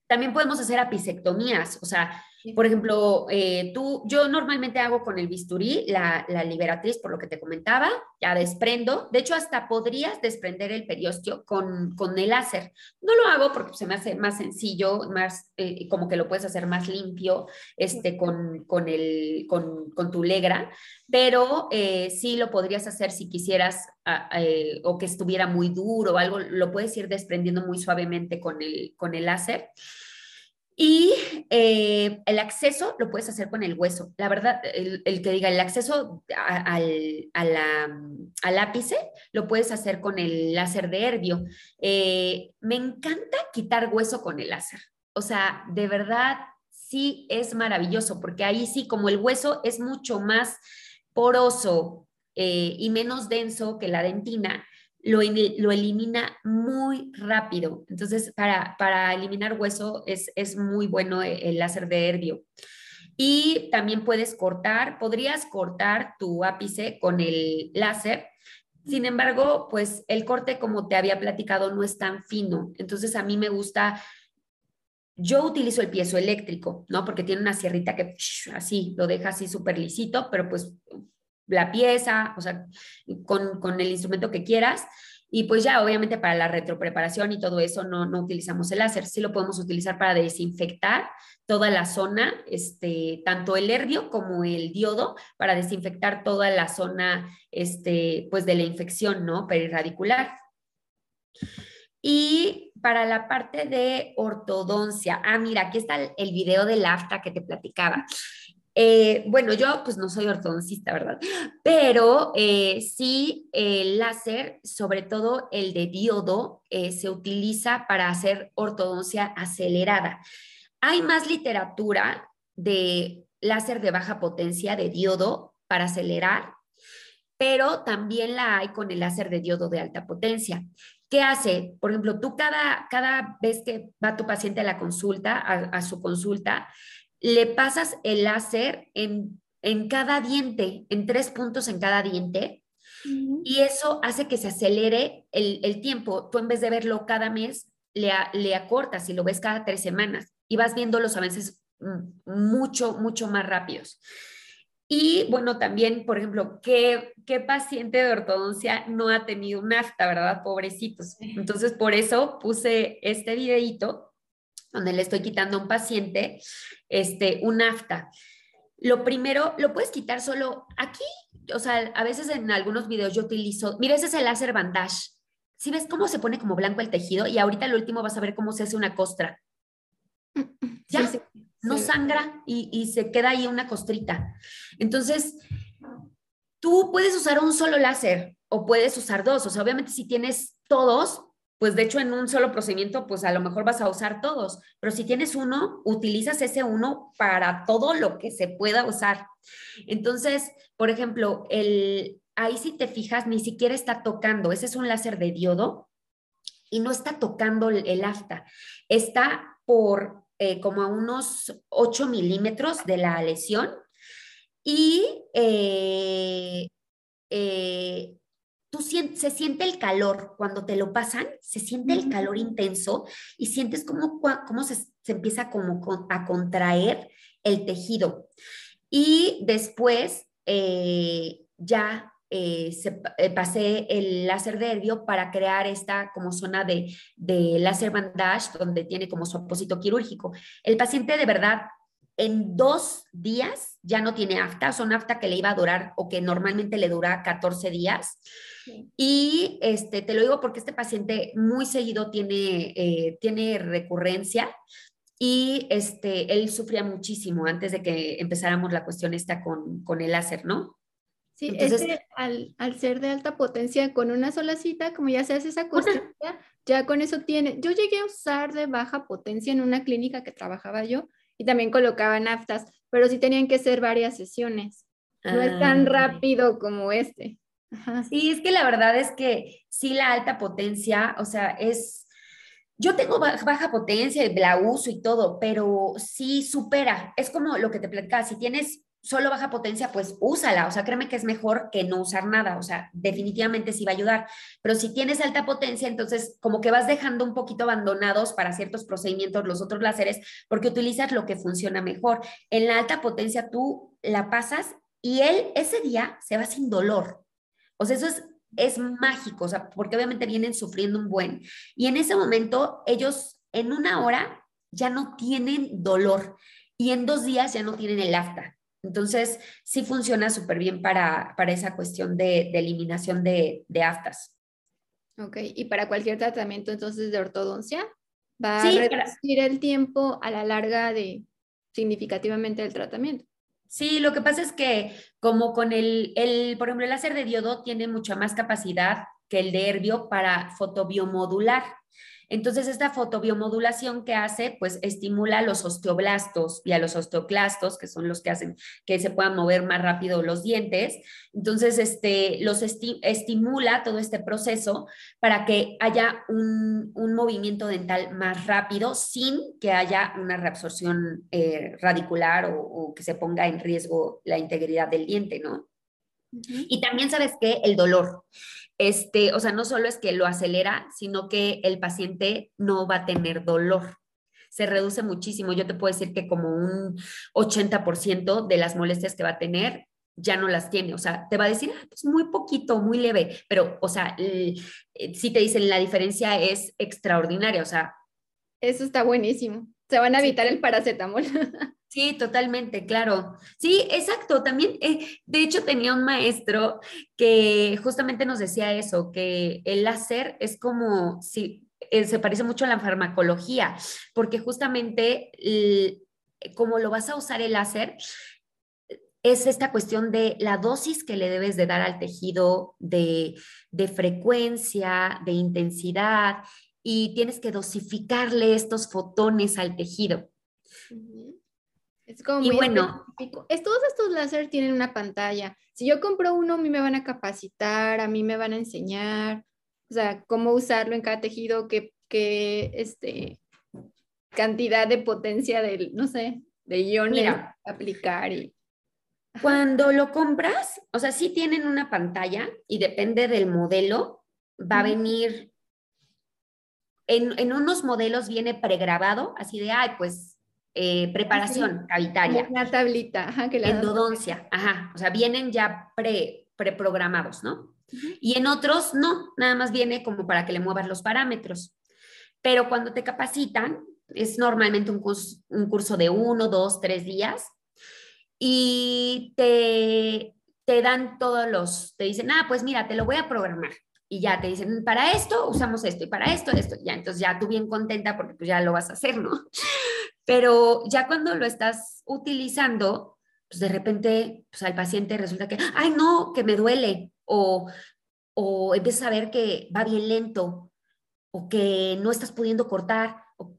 también podemos hacer apicectomías, o sea, por ejemplo, eh, tú, yo normalmente hago con el bisturí la, liberatriz, por lo que te comentaba, ya desprendo. De hecho, hasta podrías desprender el periósteo con, con el láser. No lo hago porque se me hace más sencillo, más eh, como que lo puedes hacer más limpio este, con, con, el, con, con tu legra, pero eh, sí lo podrías hacer si quisieras o que estuviera muy duro o algo, lo puedes ir desprendiendo muy suavemente con el, con el láser. Y eh, el acceso lo puedes hacer con el hueso. La verdad, el, que diga el acceso al, al, ápice lo puedes hacer con el láser de Herbio. Eh, me encanta quitar hueso con el láser. O sea, de verdad, sí es maravilloso, porque ahí sí, como el hueso es mucho más poroso eh, y menos denso que la dentina, lo, elimina muy rápido. Entonces, para, para eliminar hueso es, es, muy bueno el láser de Herbio. Y también puedes cortar, podrías cortar tu ápice con el láser. Sin embargo, pues el corte, como te había platicado, no es tan fino. Entonces, a mí me gusta yo utilizo el piezo eléctrico, ¿no? Porque tiene una sierrita que así lo deja así súper lisito, pero pues la pieza, o sea, con, con, el instrumento que quieras. Y pues ya, obviamente para la retropreparación y todo eso no, no utilizamos el láser, sí lo podemos utilizar para desinfectar toda la zona, este, tanto el herbio como el diodo, para desinfectar toda la zona este, pues de la infección, ¿no? Perirradicular. Y para la parte de ortodoncia, ah, mira, aquí está el, el video del AFTA que te platicaba. Eh, bueno, yo pues no soy ortodoncista, ¿verdad? Pero eh, sí el láser, sobre todo el de diodo, eh, se utiliza para hacer ortodoncia acelerada. Hay más literatura de láser de baja potencia, de diodo, para acelerar, pero también la hay con el láser de diodo de alta potencia. ¿Qué hace? Por ejemplo, tú cada, cada vez que va tu paciente a la consulta, a su consulta, le pasas el láser en, cada diente, en tres puntos en cada diente, y eso hace que se acelere el, tiempo. Tú en vez de verlo cada mes, le, le acortas y lo ves cada tres semanas y vas viendo los avances mucho, mucho más rápidos. Y bueno, también, por ejemplo, ¿qué, ¿qué, paciente de ortodoncia no ha tenido un afta, verdad? Pobrecitos. Entonces, por eso puse este videito donde le estoy quitando a un paciente este, un afta. Lo primero, lo puedes quitar solo aquí, o sea, a veces en algunos videos yo utilizo, mira, ese es el láser bandage. Si ves cómo se pone como blanco el tejido y ahorita lo último vas a ver cómo se hace una costra. Ya, no sangra y, y se queda ahí una costrita. Entonces, tú puedes usar un solo láser o puedes usar dos. O sea, obviamente si tienes todos, pues de hecho en un solo procedimiento, pues a lo mejor vas a usar todos, pero si tienes uno, utilizas ese uno para todo lo que se pueda usar. Entonces, por ejemplo, el, ahí si te fijas, ni siquiera está tocando, ese es un láser de diodo y no está tocando el, afta, está por eh, como a unos 8 milímetros de la lesión y eh, eh, se siente el calor cuando te lo pasan, se siente el calor intenso y sientes como, cómo se, empieza como a contraer el tejido. Y después eh, ya eh, se, eh, pasé el láser de herdio para crear esta como zona de, de láser bandage donde tiene como su apósito quirúrgico. El paciente de verdad en dos días ya no tiene afta, son afta que le iba a durar o que normalmente le dura 14 días. Y este, te lo digo porque este paciente muy seguido tiene, eh, tiene recurrencia y este, él sufría muchísimo antes de que empezáramos la cuestión esta con, con el láser, ¿no? Sí, Entonces, al, al, ser de alta potencia con una sola cita, como ya se hace esa cosita, ya con eso tiene. Yo llegué a usar de baja potencia en una clínica que trabajaba yo y también colocaban naftas, pero sí tenían que ser varias sesiones. No es tan ah, rápido como este. Sí, es que la verdad es que sí la alta potencia, o sea, es, yo tengo baja potencia la uso y todo, pero sí supera, es como lo que te platicaba, si tienes solo baja potencia, pues úsala. O sea, créeme que es mejor que no usar nada. O sea, definitivamente sí va a ayudar. Pero si tienes alta potencia, entonces como que vas dejando un poquito abandonados para ciertos procedimientos los otros láseres porque utilizas lo que funciona mejor. En la alta potencia tú la pasas y él ese día se va sin dolor. O sea, eso es, es mágico, o sea, porque obviamente vienen sufriendo un buen. Y en ese momento ellos en una hora ya no tienen dolor y en dos días ya no tienen el afta. Entonces, sí funciona súper bien para, esa cuestión de, eliminación de, aftas. Ok, y para cualquier tratamiento entonces de ortodoncia, va a reducir el tiempo a la larga de significativamente el tratamiento. Sí, lo que pasa es que como con el, el, por ejemplo, el láser de diodo tiene mucha más capacidad que el de herbio para fotobiomodular. Entonces, esta fotobiomodulación que hace, pues estimula a los osteoblastos y a los osteoclastos, que son los que hacen que se puedan mover más rápido los dientes. Entonces, este, los estimula todo este proceso para que haya un, movimiento dental más rápido sin que haya una reabsorción eh, radicular o, o, que se ponga en riesgo la integridad del diente, ¿no? Y también sabes que el dolor este, o sea, no solo es que lo acelera, sino que el paciente no va a tener dolor. Se reduce muchísimo. Yo te puedo decir que como un 80% de las molestias que va a tener ya no las tiene. O sea, te va a decir, ah, pues muy poquito, muy leve, pero, o sea, eh, si te dicen la diferencia es extraordinaria. O sea, eso está buenísimo. Se van a evitar el paracetamol. <laughs> Sí, totalmente, claro. Sí, exacto. También, eh, de hecho, tenía un maestro que justamente nos decía eso, que el láser es como, si eh, se parece mucho a la farmacología, porque justamente como lo vas a usar el láser, es esta cuestión de la dosis que le debes de dar al tejido, de, frecuencia, de intensidad, y tienes que dosificarle estos fotones al tejido. Es como muy bueno, todos estos láser tienen una pantalla. Si yo compro uno, a mí me van a capacitar, a mí me van a enseñar, o sea, cómo usarlo en cada tejido, qué, qué este, cantidad de potencia del, no sé, de iones aplicar y... Cuando lo compras, o sea, sí tienen una pantalla y depende del modelo, va a venir, en, en unos modelos viene pregrabado, así de, ay, pues eh, preparación cavitaria. Una tablita, ajá, que la endodoncia, ajá, o sea, vienen ya pre, preprogramados, ¿no? Y en otros no, nada más viene como para que le muevas los parámetros. Pero cuando te capacitan, es normalmente un curso, un curso de uno, dos, tres días y te, te dan todos los, te dicen, ah, pues mira, te lo voy a programar. Y ya te dicen, para esto usamos esto y para esto, esto. Ya, entonces ya tú bien contenta porque pues ya lo vas a hacer, ¿no? <laughs> Pero ya cuando lo estás utilizando, pues de repente, pues al paciente resulta que, ay, no, que me duele. O, o empiezas a ver que va bien lento o que no estás pudiendo cortar o,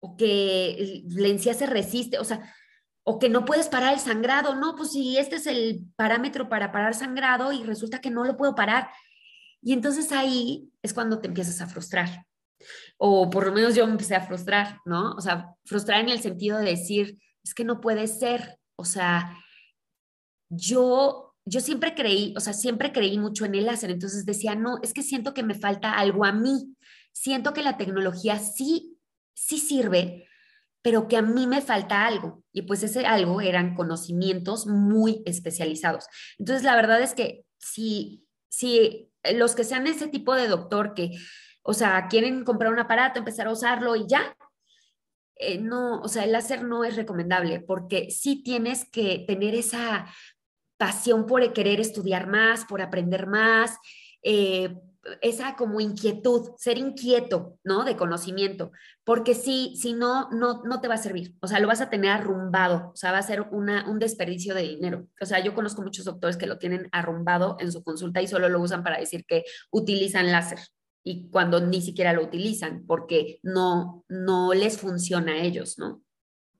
o que la encía se resiste. O sea, o que no puedes parar el sangrado, no, pues si este es el parámetro para parar sangrado y resulta que no lo puedo parar. Y entonces ahí es cuando te empiezas a frustrar. O por lo menos yo me empecé a frustrar, ¿no? O sea, frustrar en el sentido de decir, es que no puede ser. O sea, yo, yo siempre creí, o sea, siempre creí mucho en el láser. Entonces decía, no, es que siento que me falta algo a mí. Siento que la tecnología sí, sí sirve, pero que a mí me falta algo. Y pues ese algo eran conocimientos muy especializados. Entonces, la verdad es que si, si los que sean ese tipo de doctor que, o sea, quieren comprar un aparato, empezar a usarlo y ya, eh, no, o sea, el láser no es recomendable porque sí tienes que tener esa pasión por querer estudiar más, por aprender más, eh, esa como inquietud, ser inquieto, ¿no? De conocimiento, porque si, si no, no, no te va a servir, o sea, lo vas a tener arrumbado, o sea, va a ser una, un desperdicio de dinero. O sea, yo conozco muchos doctores que lo tienen arrumbado en su consulta y solo lo usan para decir que utilizan láser y cuando ni siquiera lo utilizan porque no, no les funciona a ellos, ¿no?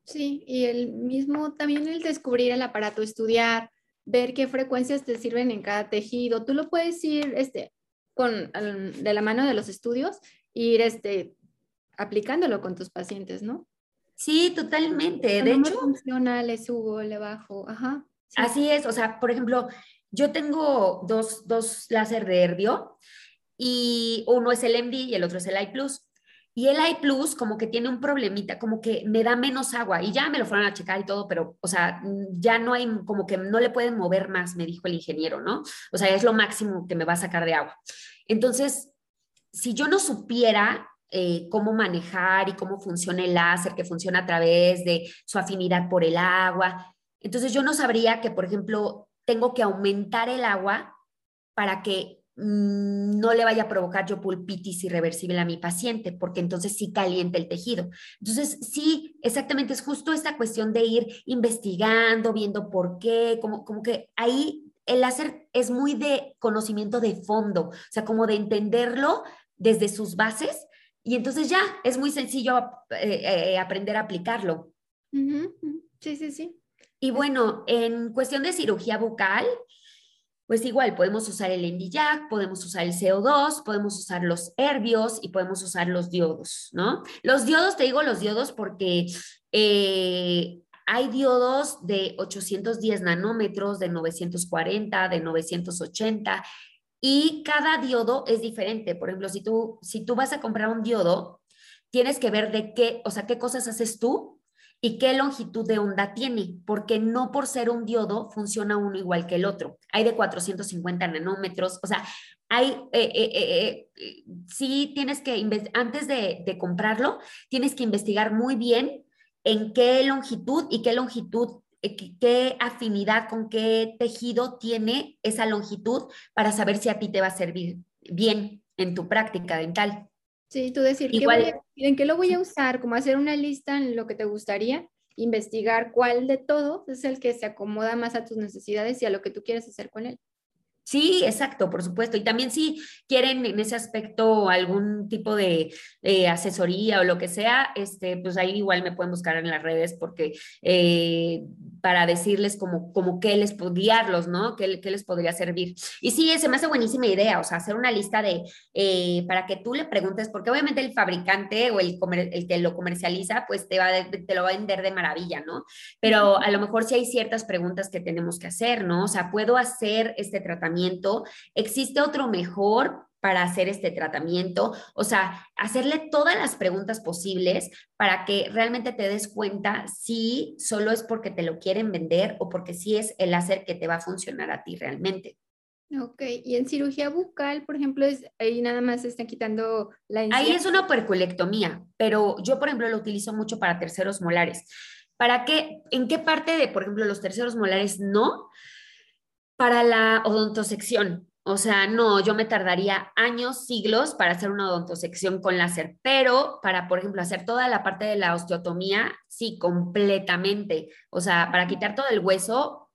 Sí, y el mismo, también el descubrir el aparato, estudiar, ver qué frecuencias te sirven en cada tejido. Tú lo puedes ir, este, con, de la mano de los estudios, ir este, aplicándolo con tus pacientes, ¿no? Sí, totalmente. De hecho, funciona, le subo, le bajo, ajá. Así es, o sea, por ejemplo, yo tengo dos, dos láser de Herbio y uno es el MD y el otro es el I Plus. Y el I Plus como que tiene un problemita, como que me da menos agua y ya me lo fueron a checar y todo, pero, o sea, ya no hay, como que no le pueden mover más, me dijo el ingeniero, ¿no? O sea, es lo máximo que me va a sacar de agua. Entonces, si yo no supiera eh, cómo manejar y cómo funciona el láser, que funciona a través de su afinidad por el agua, entonces yo no sabría que, por ejemplo, tengo que aumentar el agua para que Mm, no le vaya a provocar yo pulpitis irreversible a mi paciente, porque entonces sí calienta el tejido. Entonces, sí, exactamente, es justo esta cuestión de ir investigando, viendo por qué, como, como que ahí el láser es muy de conocimiento de fondo, o sea, como de entenderlo desde sus bases y entonces ya es muy sencillo eh, eh, aprender a aplicarlo. Sí, sí, sí. Y bueno, en cuestión de cirugía bucal, pues igual podemos usar el NDJAK, podemos usar el CO2, podemos usar los herbios y podemos usar los diodos, ¿no? Los diodos, te digo los diodos porque eh, hay diodos de 810 nanómetros, de 940, de 980 y cada diodo es diferente. Por ejemplo, si tú, si tú vas a comprar un diodo, tienes que ver de qué, o sea, qué cosas haces tú y qué longitud de onda tiene, porque no por ser un diodo funciona uno igual que el otro. Hay de 450 nanómetros, o sea, hay, eh, eh, eh, sí tienes que, antes de, de comprarlo, tienes que investigar muy bien en qué longitud y qué longitud qué afinidad con qué tejido tiene esa longitud para saber si a ti te va a servir bien en tu práctica dental. Sí, tú decir, Igual, ¿en qué lo voy a usar? Como hacer una lista en lo que te gustaría, investigar cuál de todos es el que se acomoda más a tus necesidades y a lo que tú quieres hacer con él. Sí, exacto, por supuesto. Y también si quieren en ese aspecto algún tipo de, asesoría o lo que sea, este, pues ahí igual me pueden buscar en las redes porque eh, para decirles como, como qué les, guiarlos, ¿no? ¿Qué, ¿Qué, les podría servir? Y sí, se me hace buenísima idea, o sea, hacer una lista de, eh, para que tú le preguntes, porque obviamente el fabricante o el, el que lo comercializa, pues te, va te lo va a vender de maravilla, ¿no? Pero a lo mejor sí hay ciertas preguntas que tenemos que hacer, ¿no? O sea, ¿puedo hacer este tratamiento? ¿Existe otro mejor? Para hacer este tratamiento? O sea, hacerle todas las preguntas posibles para que realmente te des cuenta si solo es porque te lo quieren vender o porque sí es el láser que te va a funcionar a ti realmente. Ok, y en cirugía bucal, por ejemplo, es, ahí nada más se están quitando la encía. Ahí es una operculectomía, pero yo, por ejemplo, lo utilizo mucho para terceros molares. ¿Para qué? ¿En qué parte de, por ejemplo, los terceros molares no? Para la odontosección. O sea, no, yo me tardaría años, siglos para hacer una odontosección con láser, pero para, por ejemplo, hacer toda la parte de la osteotomía, sí, completamente. O sea, para quitar todo el hueso,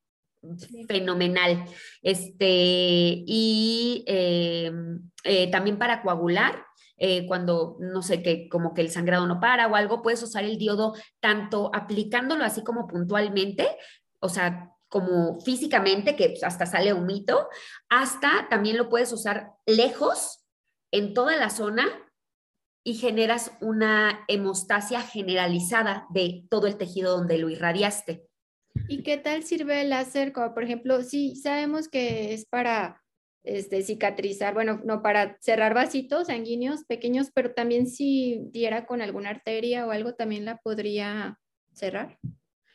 fenomenal. Este, y em, eh, también para coagular, eh, cuando no sé qué, como que el sangrado no para o algo, puedes usar el diodo tanto aplicándolo así como puntualmente, o sea, como físicamente, que hasta sale un mito, hasta también lo puedes usar lejos en toda la zona y generas una hemostasia generalizada de todo el tejido donde lo irradiaste. ¿Y qué tal sirve el láser? Como por ejemplo, sí, sabemos que es para este, cicatrizar, bueno, no para cerrar vasitos sanguíneos pequeños, pero también si diera con alguna arteria o algo, también la podría cerrar.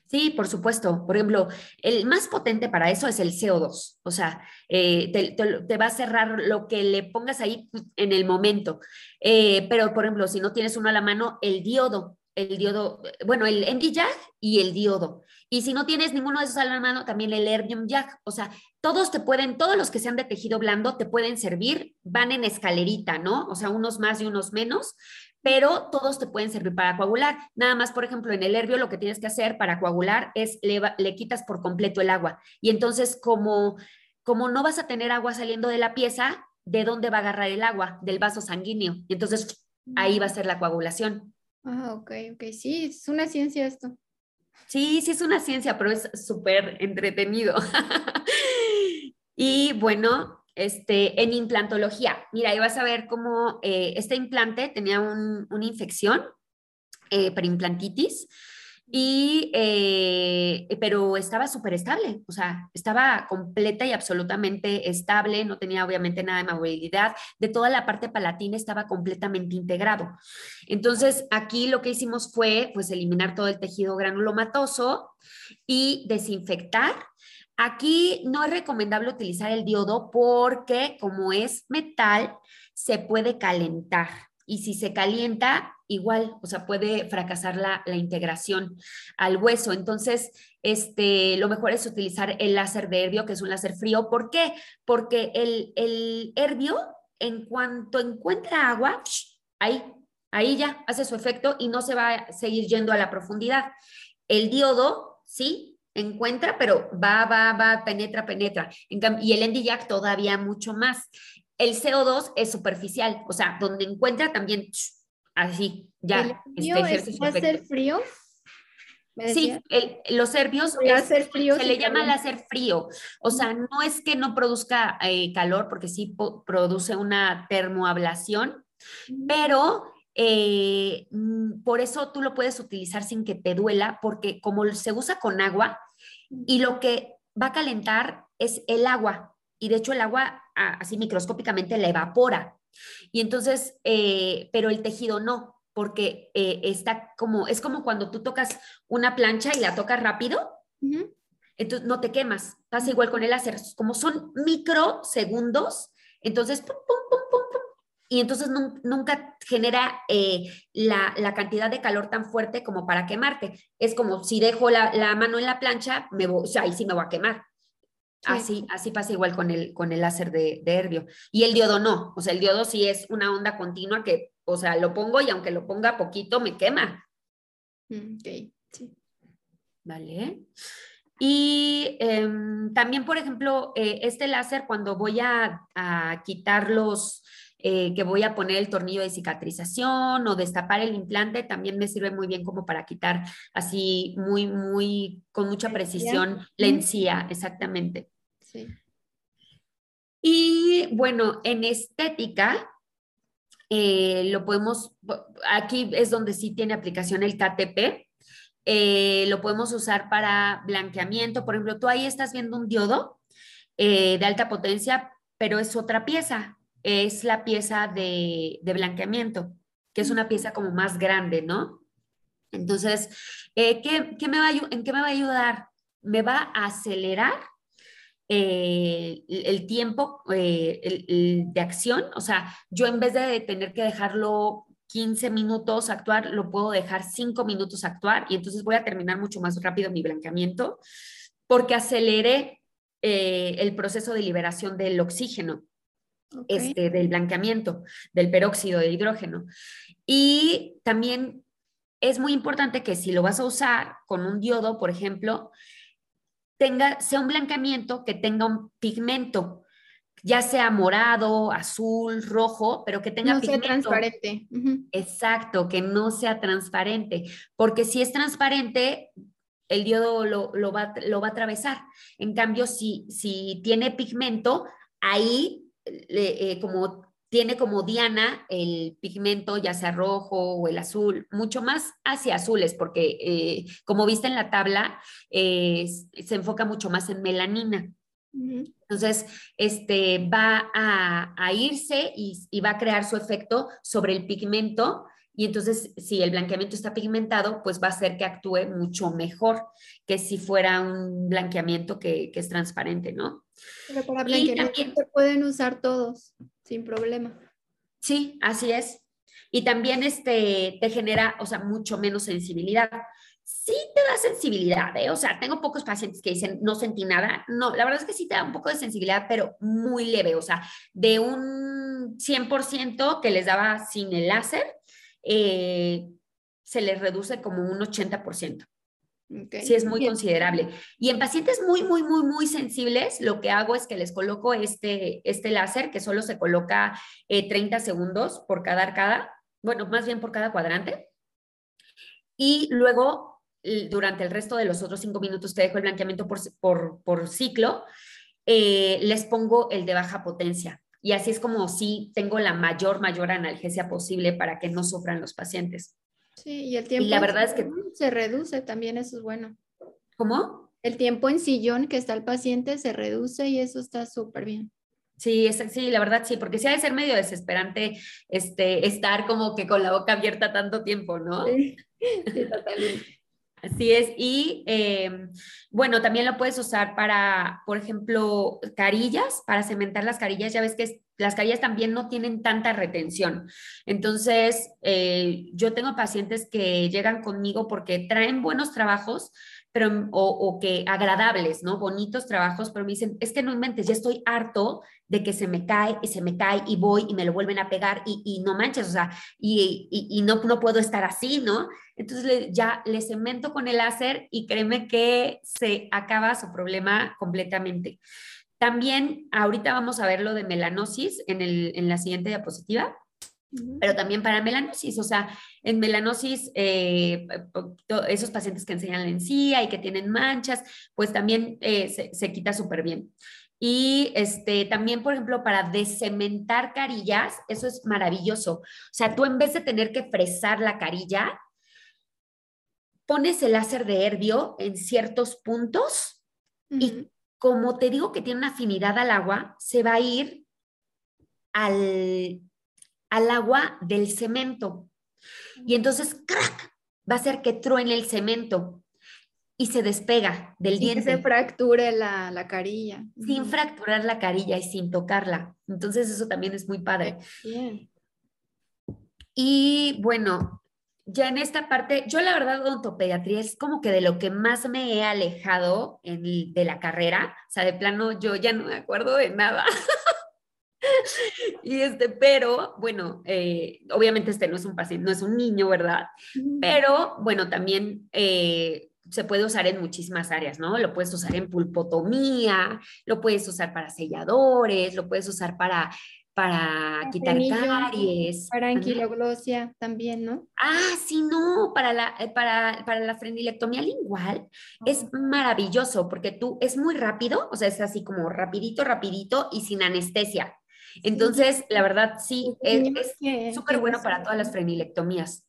Sí, por supuesto. Por ejemplo, el más potente para eso es el CO2. O sea, eh, te, va a cerrar lo que le pongas ahí en el momento. Eh, pero, por ejemplo, si no tienes uno a la mano, el diodo el diodo, bueno, el ND y el diodo. Y si no tienes ninguno de esos a la mano, también el Erbium Jack. O sea, todos te pueden, todos los que sean de tejido blando te pueden servir, van en escalerita, ¿no? O sea, unos más y unos menos, pero todos te pueden servir para coagular. Nada más, por ejemplo, en el herbio lo que tienes que hacer para coagular es le, le quitas por completo el agua. Y entonces, como, como no vas a tener agua saliendo de la pieza, ¿de dónde va a agarrar el agua? Del vaso sanguíneo. Y entonces ahí va a ser la coagulación. Ah, ok, ok. Sí, es una ciencia esto. Sí, sí es una ciencia, pero es súper entretenido. <laughs> y bueno, este, en implantología, mira, ahí vas a ver cómo eh, este implante tenía una infección, eh, implantitis y, eh, pero estaba súper estable, o sea, estaba completa y absolutamente estable, no tenía obviamente nada de movilidad, de toda la parte palatina estaba completamente integrado. Entonces, aquí lo que hicimos fue, pues, eliminar todo el tejido granulomatoso y desinfectar. Aquí no es recomendable utilizar el diodo porque como es metal, se puede calentar y si se calienta, igual, o sea, puede fracasar la, integración al hueso. Entonces, este, lo mejor es utilizar el láser de herbio, que es un láser frío. ¿Por qué? Porque el, el herbio, en cuanto encuentra agua, ahí, ahí ya hace su efecto y no se va a seguir yendo a la profundidad. El diodo, sí, encuentra, pero va, va, va, penetra, penetra. y el NDJAC todavía mucho más. El CO2 es superficial, o sea, donde encuentra también así, ya. Este, ¿Va a ser frío? Sí, los serbios se le llama láser frío. O sea, no es que no produzca eh, calor, porque sí produce una termoablación, pero eh, mm, por eso tú lo puedes utilizar sin que te duela, porque como se usa con agua y lo que va a calentar es el agua, y de hecho el agua así microscópicamente la evapora. Y entonces, eh, pero el tejido no, porque eh, está como, es como cuando tú tocas una plancha y la tocas rápido, entonces no te quemas. Pasa igual con el láser, como son microsegundos, entonces, pum, pum, y entonces nunca genera eh, la, cantidad de calor tan fuerte como para quemarte. Es como si dejo la, mano en la plancha, me voy, o sea, ahí sí me voy a quemar. Así, así pasa igual con el, con el láser de, de herbio. Y el diodo no, o sea, el diodo sí es una onda continua que, o sea, lo pongo y aunque lo ponga poquito, me quema. Mm, ok, sí. Vale. Y em, también, por ejemplo, eh, este láser, cuando voy a, quitar los, eh, que voy a poner el tornillo de cicatrización o destapar el implante, también me sirve muy bien como para quitar así muy, muy, con mucha precisión la encía, exactamente. Sí. Y bueno, en estética, eh, lo podemos, aquí es donde sí tiene aplicación el KTP, eh, lo podemos usar para blanqueamiento. Por ejemplo, tú ahí estás viendo un diodo de alta potencia, pero es otra pieza, es la pieza de, blanqueamiento, que es una pieza como más grande, ¿no? Entonces, eh, ¿qué, me va ¿en qué me va a ayudar? Me va a acelerar eh, el, tiempo eh, de acción. O sea, yo en vez de tener que dejarlo 15 minutos actuar, lo puedo dejar 5 minutos actuar y entonces voy a terminar mucho más rápido mi blanqueamiento porque aceleré eh, el proceso de liberación del oxígeno. Este, del blanqueamiento, del peróxido de hidrógeno. Y también es muy importante que si lo vas a usar con un diodo, por ejemplo, tenga, sea un blanqueamiento que tenga un pigmento, ya sea morado, azul, rojo, pero que tenga no sea transparente. Exacto, que no sea transparente, porque si es transparente, el diodo lo, va, lo va a atravesar. En cambio, si, si tiene pigmento, ahí, eh, como tiene como diana el pigmento, ya sea rojo o el azul, mucho más hacia azules, porque eh, como viste en la tabla, eh, se enfoca mucho más en melanina. Entonces, este, va a, irse y, y, va a crear su efecto sobre el pigmento. Y entonces, si el blanqueamiento está pigmentado, pues va a hacer que actúe mucho mejor que si fuera un blanqueamiento que, que es transparente, ¿no? Pero para blanqueamiento se pueden usar todos sin problema. Sí, así es. Y también este, te genera, o sea, mucho menos sensibilidad. Sí te da sensibilidad, ¿eh? O sea, tengo pocos pacientes que dicen, no sentí nada. No, la verdad es que sí te da un poco de sensibilidad, pero muy leve. O sea, de un 100% que les daba sin el láser, eh, se les reduce como un 80%. Sí, es muy considerable. Y en pacientes muy, muy, muy, muy sensibles, lo que hago es que les coloco este, este láser que solo se coloca 30 eh, segundos por cada arcada, bueno, más bien por cada cuadrante. Y luego, durante el resto de los otros cinco minutos te dejo el blanqueamiento por, por, ciclo, eh, les pongo el de baja potencia. Y así es como si tengo la mayor, mayor analgesia posible para que no sufran los pacientes. Sí, y el tiempo y la verdad es que se reduce también, eso es bueno. ¿Cómo? El tiempo en sillón que está el paciente se reduce y eso está súper bien. Sí, es, sí, la verdad sí, porque sí ha de ser medio desesperante este, estar como que con la boca abierta tanto tiempo, ¿no? Sí, totalmente. Así es. Y em, bueno, también lo puedes usar para, por ejemplo, carillas, para cementar las carillas. Ya ves que las carillas también no tienen tanta retención. Entonces, eh, yo tengo pacientes que llegan conmigo porque traen buenos trabajos, pero, o, que agradables, ¿no? Bonitos trabajos, pero me dicen, es que no inventes, ya estoy harto de que se me cae y se me cae y voy y me lo vuelven a pegar y, no manches, o sea, y, no, puedo estar así, ¿no? Entonces ya le cemento con el láser y créeme que se acaba su problema completamente. También ahorita vamos a ver lo de melanosis en, el, en la siguiente diapositiva pero también para melanosis, o sea, en melanosis, eh, esos pacientes que enseñan la encía y que tienen manchas, pues también eh, se, se, quita súper bien. Y este, también, por ejemplo, para descementar carillas, eso es maravilloso. O sea, tú en vez de tener que fresar la carilla, pones el láser de herbio en ciertos puntos y como te digo que tiene una afinidad al agua, se va a ir al, al agua del cemento. Y entonces, ¡crack! Va a hacer que truene el cemento y se despega del diente. se fracture la, la, carilla. Sin fracturar la carilla y sin tocarla. Entonces eso también es muy padre. Y bueno, ya en esta parte, yo la verdad odontopediatría es como que de lo que más me he alejado en, de la carrera. O sea, de plano yo ya no me acuerdo de nada. <laughs> <laughs> y este, pero bueno, eh, obviamente este no es un paciente, no es un niño, ¿verdad? Pero bueno, también eh, se puede usar en muchísimas áreas, ¿no? Lo puedes usar en pulpotomía, lo puedes usar para selladores, lo puedes usar para, para quitar caries. Para anquiloglosia también, ¿no? Ah, sí, no, para la, eh, para, para la frenilectomía lingual es maravilloso porque tú es muy rápido, o sea, es así como rapidito, rapidito y sin anestesia. Entonces, la verdad, sí, es súper bueno para todas las frenilectomías.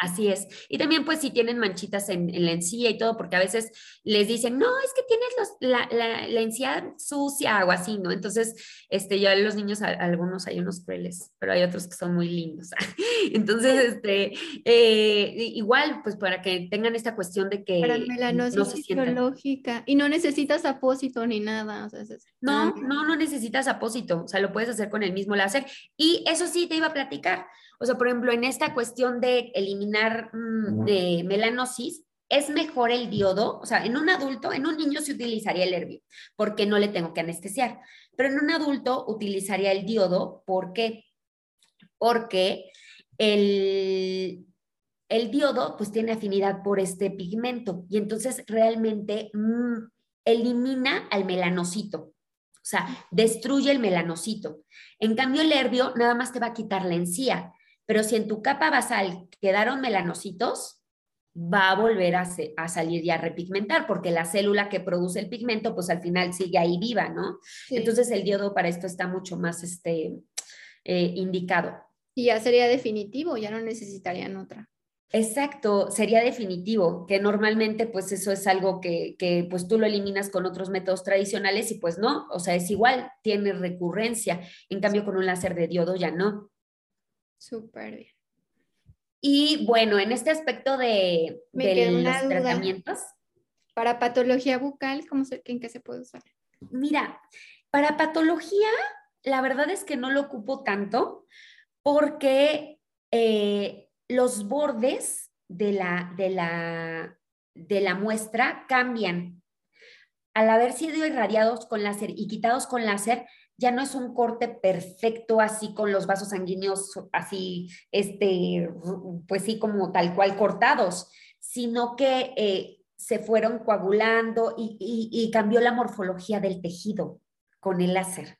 Así es. Y también pues si tienen manchitas en, la encía y todo, porque a veces les dicen, no, es que tienes la, la, encía sucia o así, ¿no? Entonces, este, ya los niños, algunos hay unos crueles, pero hay otros que son muy lindos. <laughs> Entonces, este, eh, igual, pues para que tengan esta cuestión de que... Para melanosis no fisiológica. Y no necesitas apósito ni nada. no, no, no necesitas apósito. O sea, lo puedes hacer con el mismo láser. Y eso sí te iba a platicar. O sea, por ejemplo, en esta cuestión de eliminar mm, de melanosis, es mejor el diodo, o sea, en un adulto, en un niño se utilizaría el herbio, porque no le tengo que anestesiar, pero en un adulto utilizaría el diodo, ¿por qué? Porque el, el diodo pues tiene afinidad por este pigmento y entonces realmente mm, elimina al melanocito, o sea, destruye el melanocito. En cambio, el herbio nada más te va a quitar la encía, pero si en tu capa basal quedaron melanocitos, va a volver a, salir y a repigmentar, porque la célula que produce el pigmento, pues al final sigue ahí viva, ¿no? Entonces el diodo para esto está mucho más este, eh, indicado. Y ya sería definitivo, ya no necesitarían otra. Exacto, sería definitivo, que normalmente pues eso es algo que, que, pues tú lo eliminas con otros métodos tradicionales y pues no, o sea, es igual, tiene recurrencia, en cambio con un láser de diodo ya no. Súper bien. Y bueno, en este aspecto de, los tratamientos. Para patología bucal, ¿cómo se, ¿en qué se puede usar? Mira, para patología, la verdad es que no lo ocupo tanto porque eh, los bordes de la, de, la, de la muestra cambian. Al haber sido irradiados con láser y quitados con láser, ya no es un corte perfecto así con los vasos sanguíneos así, este, pues sí, como tal cual cortados, sino que eh, se fueron coagulando y, cambió la morfología del tejido con el láser.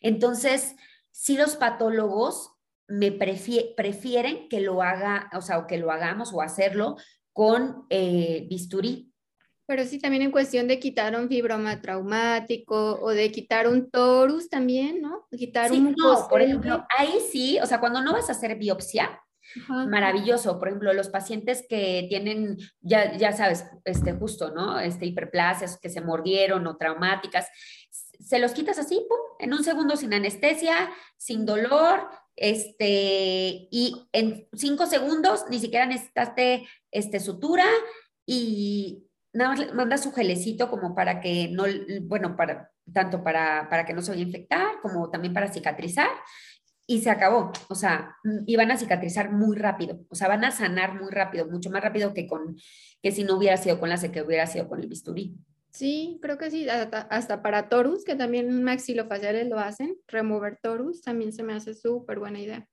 Entonces, si los patólogos me prefieren que lo haga, o sea, o que lo hagamos o hacerlo con eh, bisturí, pero sí, también en cuestión de quitar un fibroma traumático o de quitar un torus también, ¿no? Quitar un no, por ejemplo, ahí sí, o sea, cuando no vas a hacer biopsia, maravilloso. Por ejemplo, los pacientes que tienen, ya, ya sabes, este justo, ¿no? Este hiperplasias que se mordieron o traumáticas, se los quitas así, pum, en un segundo sin anestesia, sin dolor, este, y en cinco segundos ni siquiera necesitaste este, sutura y nada más manda su gelecito como para que no, bueno, para, tanto para, para que no se vaya a infectar como también para cicatrizar y se acabó. O sea, iban a cicatrizar muy rápido, o sea, van a sanar muy rápido, mucho más rápido que, con, que si no hubiera sido con la que hubiera sido con el bisturí. Sí, creo que sí, hasta, para torus, que también maxilofaciales lo hacen, remover torus también se me hace súper buena idea.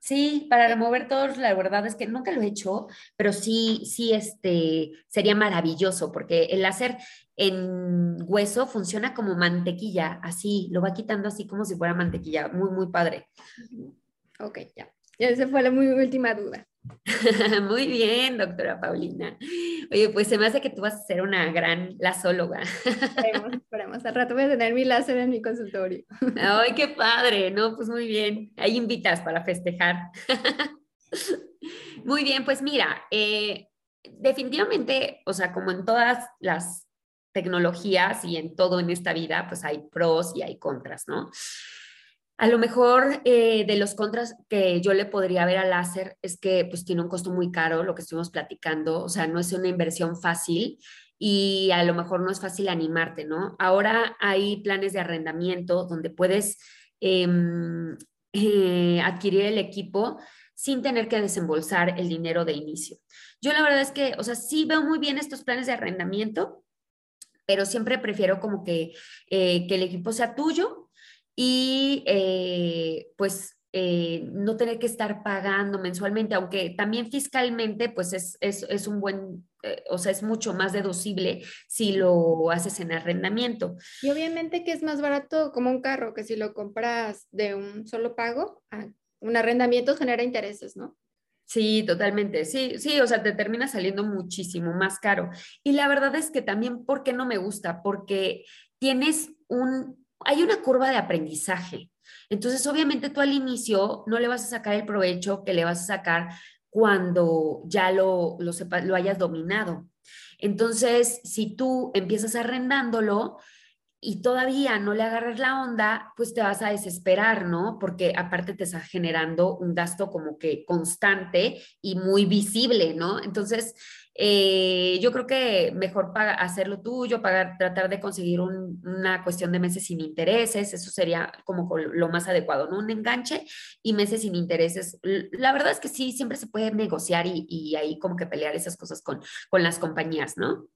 Sí, para remover todos, la verdad es que nunca lo he hecho, pero sí, sí, este, sería maravilloso, porque el láser en hueso funciona como mantequilla, así, lo va quitando así como si fuera mantequilla, muy, muy padre. Ok, ya. Esa fue la muy última duda. <laughs> Muy bien, doctora Paulina. Oye, pues se me hace que tú vas a ser una gran lasóloga. Esperemos, <laughs> esperemos. Al rato voy a tener mi láser en mi consultorio. Ay, qué padre, ¿no? Pues muy bien. Ahí invitas para festejar. <laughs> Muy bien, pues mira, eh, definitivamente, o sea, como en todas las tecnologías y en todo en esta vida, pues hay pros y hay contras, ¿no? A lo mejor eh, de los contras que yo le podría ver al láser es que pues tiene un costo muy caro, lo que estuvimos platicando, o sea, no es una inversión fácil y a lo mejor no es fácil animarte, ¿no? Ahora hay planes de arrendamiento donde puedes em, eh, adquirir el equipo sin tener que desembolsar el dinero de inicio. Yo la verdad es que, o sea, sí veo muy bien estos planes de arrendamiento, pero siempre prefiero como que, eh, que el equipo sea tuyo y eh, pues eh, no tener que estar pagando mensualmente, aunque también fiscalmente pues es, es, es un buen, eh, o sea, es mucho más deducible si lo haces en arrendamiento. Y obviamente que es más barato como un carro, que si lo compras de un solo pago, ah, un arrendamiento genera intereses, ¿no? Sí, totalmente. Sí, sí, o sea, te termina saliendo muchísimo más caro. Y la verdad es que también, ¿por qué no me gusta? Porque tienes un, hay una curva de aprendizaje. Entonces, obviamente tú al inicio no le vas a sacar el provecho que le vas a sacar cuando ya lo, lo, lo hayas dominado. Entonces, si tú empiezas arrendándolo, y todavía no le agarras la onda, pues te vas a desesperar, ¿no? Porque aparte te está generando un gasto como que constante y muy visible, ¿no? Entonces, eh, yo creo que mejor hacerlo tuyo, pagar, tratar de conseguir una cuestión de meses sin intereses, eso sería como lo más adecuado, ¿no? Un enganche y meses sin intereses. La verdad es que sí, siempre se puede negociar y, y ahí como que pelear esas cosas con, con las compañías, ¿no?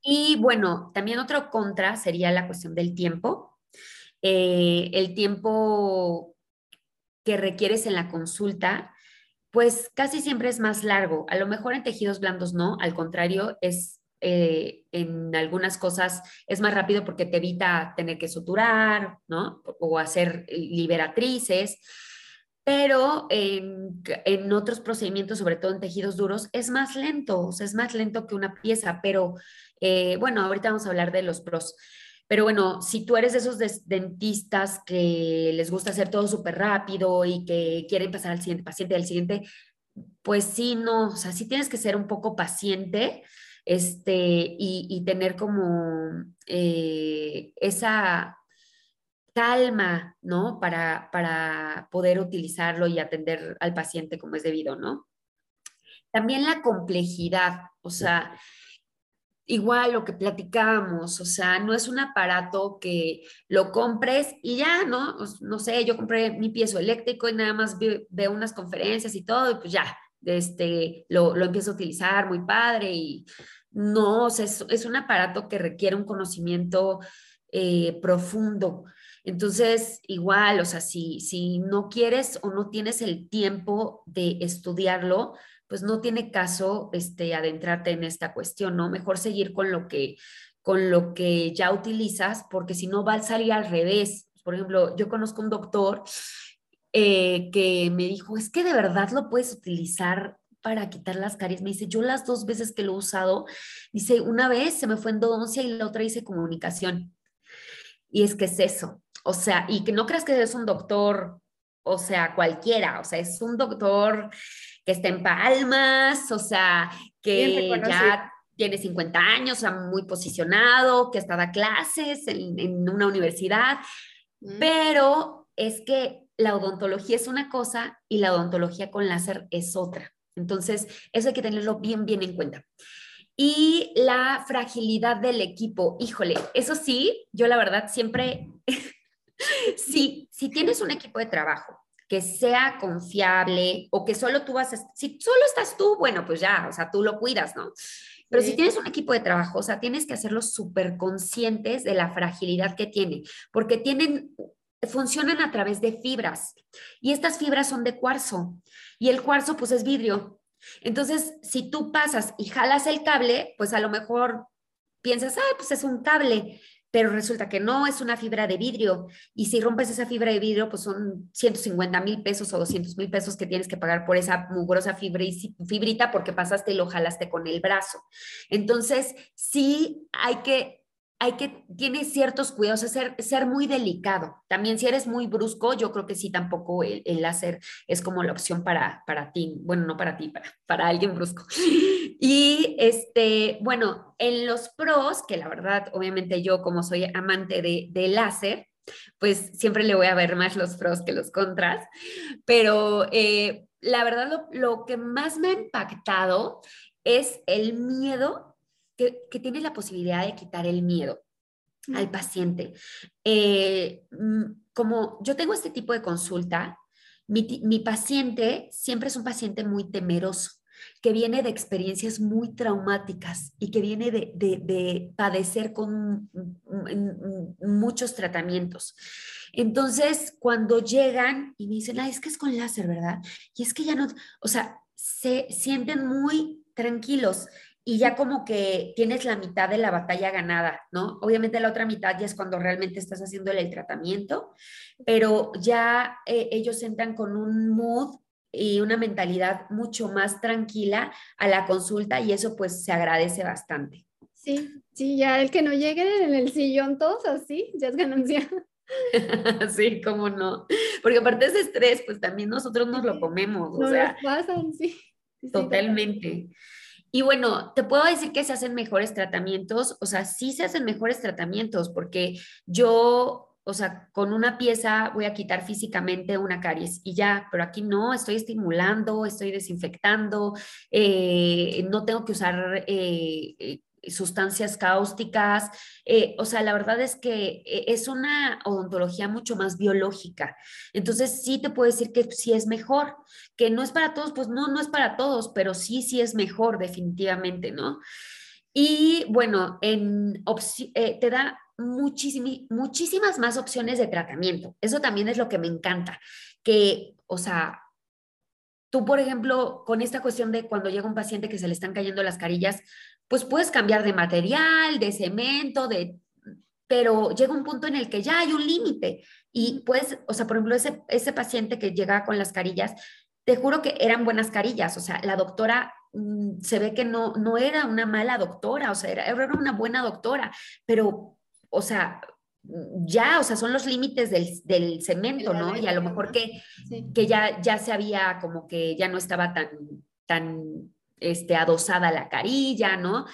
Y bueno, también otro contra sería la cuestión del tiempo. Eh, el tiempo que requieres en la consulta, pues casi siempre es más largo. A lo mejor en tejidos blandos no, al contrario, es eh, en algunas cosas es más rápido porque te evita tener que suturar, ¿no? O hacer liberatrices pero en, otros procedimientos, sobre todo en tejidos duros, es más lento, o sea, es más lento que una pieza, pero eh, bueno, ahorita vamos a hablar de los pros. Pero bueno, si tú eres de esos dentistas que les gusta hacer todo súper rápido y que quieren pasar al siguiente paciente, al siguiente, pues sí, no, o sea, sí tienes que ser un poco paciente este, y, tener como eh, esa calma, ¿no? Para, para poder utilizarlo y atender al paciente como es debido, ¿no? También la complejidad, o sea, igual lo que platicamos, o sea, no es un aparato que lo compres y ya, ¿no? No sé, yo compré mi piezo eléctrico y nada más veo, unas conferencias y todo, y pues ya, este, lo, lo empiezo a utilizar muy padre y no, o sea, es, un aparato que requiere un conocimiento eh, profundo. Entonces, igual, o sea, si, si no quieres o no tienes el tiempo de estudiarlo, pues no tiene caso este, adentrarte en esta cuestión, ¿no? Mejor seguir con lo que, con lo que ya utilizas, porque si no va a salir al revés. Por ejemplo, yo conozco un doctor eh, que me dijo, es que de verdad lo puedes utilizar para quitar las caries. Me dice, yo las dos veces que lo he usado, dice, una vez se me fue endodoncia y la otra hice comunicación. Y es que es eso, o sea, y que no creas que es un doctor, o sea, cualquiera, o sea, es un doctor que está en palmas, o sea, que ya tiene 50 años, o sea, muy posicionado, que está da clases en, una universidad, mm. pero es que la odontología es una cosa y la odontología con láser es otra. Entonces, eso hay que tenerlo bien, bien en cuenta. Y la fragilidad del equipo, híjole, eso sí, yo la verdad siempre <laughs> si, si tienes un equipo de trabajo que sea confiable o que solo tú vas a, si solo estás tú, bueno, pues ya, o sea, tú lo cuidas, ¿no? Pero si tienes un equipo de trabajo, o sea, tienes que hacerlos súper conscientes de la fragilidad que tiene, porque tienen, funcionan a través de fibras y estas fibras son de cuarzo y el cuarzo pues es vidrio. Entonces, si tú pasas y jalas el cable, pues a lo mejor piensas, ah, pues es un cable, pero resulta que no es una fibra de vidrio. Y si rompes esa fibra de vidrio, pues son 150 mil pesos o 200 mil pesos que tienes que pagar por esa mugrosa fibrita porque pasaste y lo jalaste con el brazo. Entonces, sí hay que hay que, tiene ciertos cuidados, ser, ser muy delicado. También si eres muy brusco, yo creo que sí, tampoco el, láser es como la opción para, para ti, bueno, no para ti, para, para alguien brusco. Y este, bueno, en los pros, que la verdad, obviamente yo como soy amante de, de láser, pues siempre le voy a ver más los pros que los contras, pero eh, la verdad lo, lo que más me ha impactado es el miedo que, tiene la posibilidad de quitar el miedo al paciente. Eh, mm, como yo tengo este tipo de consulta, mi, paciente siempre es un paciente muy temeroso, que viene de experiencias muy traumáticas y que viene de, padecer con muchos tratamientos. Entonces, cuando llegan y me dicen, es que es con láser, ¿verdad? Y es que ya no, o sea, se sienten muy tranquilos y ya como que tienes la mitad de la batalla ganada, ¿no? Obviamente la otra mitad ya es cuando realmente estás haciendo el tratamiento, pero ya eh, ellos entran con un mood y una mentalidad mucho más tranquila a la consulta y eso pues se agradece bastante. Sí, sí, ya el que no llegue en el sillón todos así, ya es ganancia. <laughs> sí, cómo no. porque aparte ese estrés, pues también nosotros nos lo comemos, o sea. pasan, sí. totalmente. Y bueno, te puedo decir que se hacen mejores tratamientos, o sea, sí se hacen mejores tratamientos, porque yo o sea, con una pieza voy a quitar físicamente una caries y ya, pero aquí no, estoy estimulando, estoy desinfectando, eh, no tengo que usar eh, eh, sustancias cáusticas, o sea, la verdad es que es una odontología mucho más biológica. Entonces, sí te puedo decir que sí es mejor, que no es para todos, pues no, no es para todos, pero sí, sí es mejor definitivamente, ¿no? Y bueno, en, te da muchísimas más opciones de tratamiento. Eso también es lo que me encanta, que, o sea, tú, por ejemplo, con esta cuestión de cuando llega un paciente que se le están cayendo las carillas, pues puedes cambiar de material, de cemento, de pero llega un punto en el que ya hay un límite y pues, o sea, por ejemplo, ese, paciente que llega con las carillas, te juro que eran buenas carillas, o sea, la doctora mm, se ve que no, no era una mala doctora, o sea, era, era una buena doctora, pero o sea, ya, o sea, son los límites del, cemento, ¿no? Y a lo mejor que, que ya, ya se había como que ya no estaba tan, tan este, adosada la carilla, ¿no?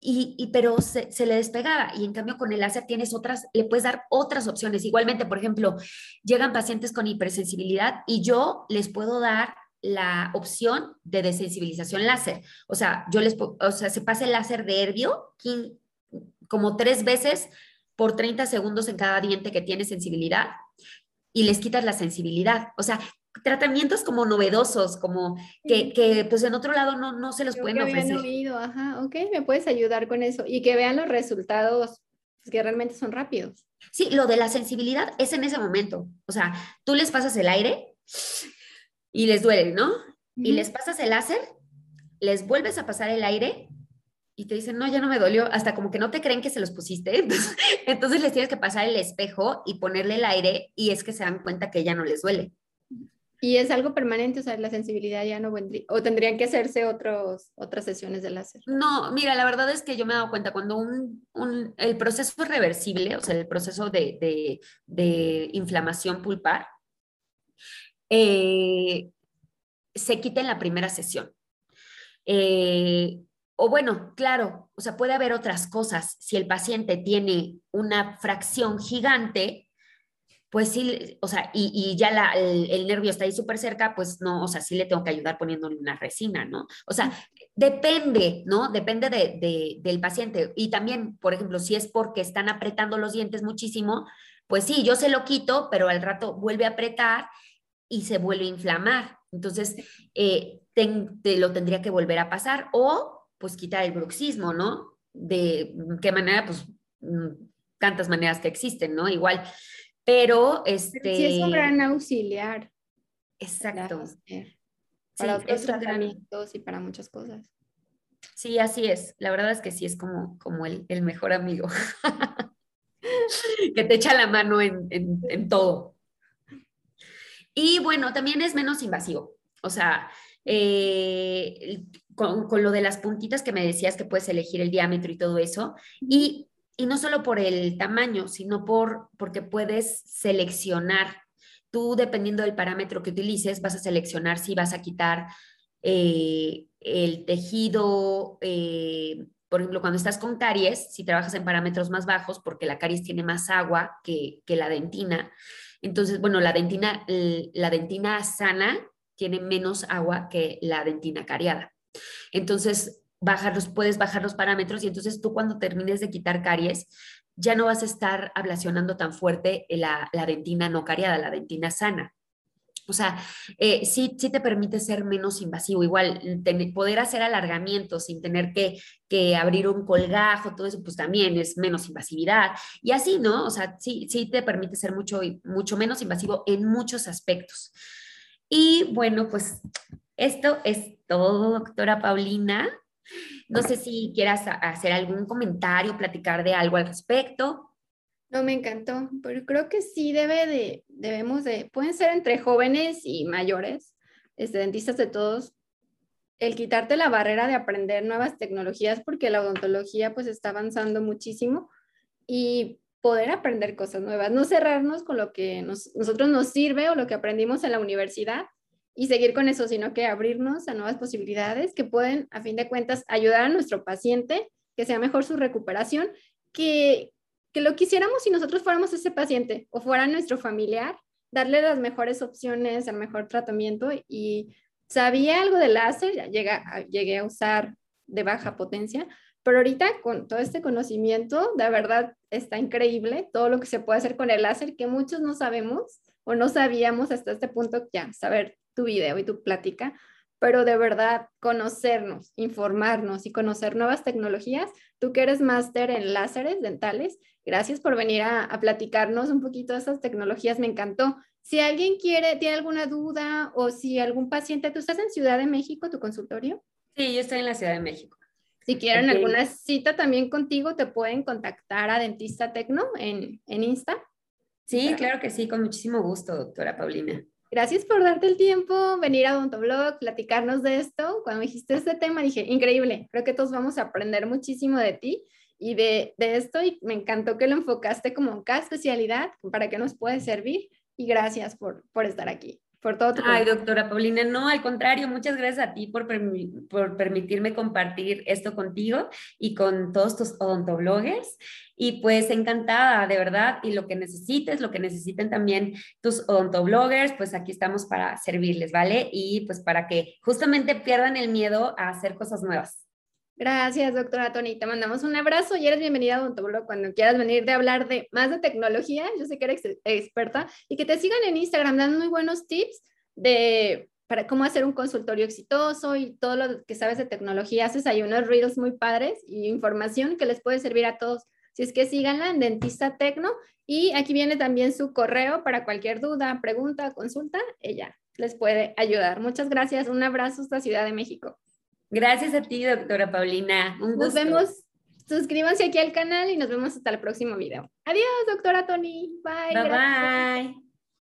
Y, pero se, se, le despegaba y en cambio con el láser tienes otras, le puedes dar otras opciones. Igualmente, por ejemplo, llegan pacientes con hipersensibilidad y yo les puedo dar la opción de desensibilización láser. O sea, yo les, o sea, se pasa el láser de Herbio como tres veces por 30 segundos en cada diente que tiene sensibilidad y les quitas la sensibilidad. O sea, tratamientos como novedosos, como que, que pues en otro lado no, no se los pueden ofrecer. Oído, ajá, ok, me puedes ayudar con eso y que vean los resultados pues, que realmente son rápidos. Sí, lo de la sensibilidad es en ese momento. O sea, tú les pasas el aire y les duele, ¿no? Y les pasas el láser, les vuelves a pasar el aire y te dicen, no, ya no me dolió, hasta como que no te creen que se los pusiste. <laughs> Entonces, les tienes que pasar el espejo y ponerle el aire y es que se dan cuenta que ya no les duele. Y es algo permanente, o sea, la sensibilidad ya no vendría, o tendrían que hacerse otros, otras sesiones de láser. No, mira, la verdad es que yo me he dado cuenta cuando un, el proceso es reversible, o sea, el proceso de, de, inflamación pulpar, eh, se quita en la primera sesión. Eh, o bueno, claro, o sea, puede haber otras cosas. Si el paciente tiene una fracción gigante, pues sí, o sea, y, ya el, nervio está ahí súper cerca, pues no, o sea, sí le tengo que ayudar poniéndole una resina, ¿no? O sea, depende, ¿no? Depende del paciente. Y también, por ejemplo, si es porque están apretando los dientes muchísimo, pues sí, yo se lo quito, pero al rato vuelve a apretar y se vuelve a inflamar. Entonces, eh, lo tendría que volver a pasar o pues quitar el bruxismo, ¿no? De qué manera, pues mm, tantas maneras que existen, ¿no? Igual, pero este... sí es un gran auxiliar. Exacto. Para otros tratamientos y para muchas cosas. Sí, así es. La verdad es que sí es como, como el, mejor amigo. <laughs> que te echa la mano en, en, todo. Y bueno, también es menos invasivo. O sea, eh, con, lo de las puntitas que me decías que puedes elegir el diámetro y todo eso. Y, y no solo por el tamaño, sino por, porque puedes seleccionar. Tú, dependiendo del parámetro que utilices, vas a seleccionar si vas a quitar eh, el tejido. Eh, por ejemplo, cuando estás con caries, si trabajas en parámetros más bajos, porque la caries tiene más agua que, que la dentina, entonces, bueno, la dentina, la dentina sana tiene menos agua que la dentina cariada. Entonces, puedes bajar los parámetros y entonces tú cuando termines de quitar caries, ya no vas a estar ablacionando tan fuerte la, dentina no cariada, la dentina sana. O sea, eh, sí, sí te permite ser menos invasivo. Igual, poder hacer alargamientos sin tener que, que, abrir un colgajo, todo eso, pues también es menos invasividad. Y así, ¿no? O sea, sí, sí te permite ser mucho, mucho menos invasivo en muchos aspectos. Y bueno, pues esto es todo, doctora Paulina. No sé si quieras hacer algún comentario, platicar de algo al respecto. No, me encantó, pero creo que sí debe de, debemos de, pueden ser entre jóvenes y mayores, este, dentistas de todos, el quitarte la barrera de aprender nuevas tecnologías porque la odontología pues está avanzando muchísimo y poder aprender cosas nuevas, no cerrarnos con lo que nosotros nos sirve o lo que aprendimos en la universidad y seguir con eso, sino que abrirnos a nuevas posibilidades que pueden, a fin de cuentas, ayudar a nuestro paciente, que sea mejor su recuperación, que, que lo quisiéramos si nosotros fuéramos ese paciente o fuera nuestro familiar, darle las mejores opciones, el mejor tratamiento y sabía algo de láser, ya llegué a usar de baja potencia, pero ahorita con todo este conocimiento, de verdad está increíble todo lo que se puede hacer con el láser que muchos no sabemos o no sabíamos hasta este punto ya, saber tu video y tu plática, pero de verdad conocernos, informarnos y conocer nuevas tecnologías. Tú que eres máster en láseres dentales, gracias por venir a, a, platicarnos un poquito de esas tecnologías, me encantó. Si alguien quiere, tiene alguna duda o si algún paciente, ¿tú estás en Ciudad de México, tu consultorio? Sí, yo estoy en la Ciudad de México. Si quieren alguna cita también contigo, te pueden contactar a Dentista Tecno en, en Insta. Sí, claro que sí, con muchísimo gusto, doctora Paulina. Gracias por darte el tiempo, venir a Odontoblog, platicarnos de esto. Cuando me dijiste este tema, dije, increíble, creo que todos vamos a aprender muchísimo de ti y de, de esto y me encantó que lo enfocaste como cada especialidad para que nos puede servir y gracias por, por estar aquí por todo tu Ay, doctora Paulina, no, al contrario, muchas gracias a ti por, por permitirme compartir esto contigo y con todos tus odontobloggers. Y pues encantada, de verdad, y lo que necesites, lo que necesiten también tus odontobloggers, pues aquí estamos para servirles, ¿vale? Y pues para que justamente pierdan el miedo a hacer cosas nuevas. Gracias, doctora Tony. Te mandamos un abrazo y eres bienvenida a Odontoblog cuando quieras venir de hablar de más de tecnología. Yo sé que eres experta y que te sigan en Instagram dando muy buenos tips de para cómo hacer un consultorio exitoso y todo lo que sabes de tecnología. Haces ahí unos reels muy padres y información que les puede servir a todos. Si es que síganla en Dentista Tecno y aquí viene también su correo para cualquier duda, pregunta, consulta, ella les puede ayudar. Muchas gracias. Un abrazo hasta Ciudad de México. Gracias a ti, doctora Paulina. Un gusto. Nos vemos. Suscríbanse aquí al canal y nos vemos hasta el próximo video. Adiós, doctora Tony. Bye. Bye, bye.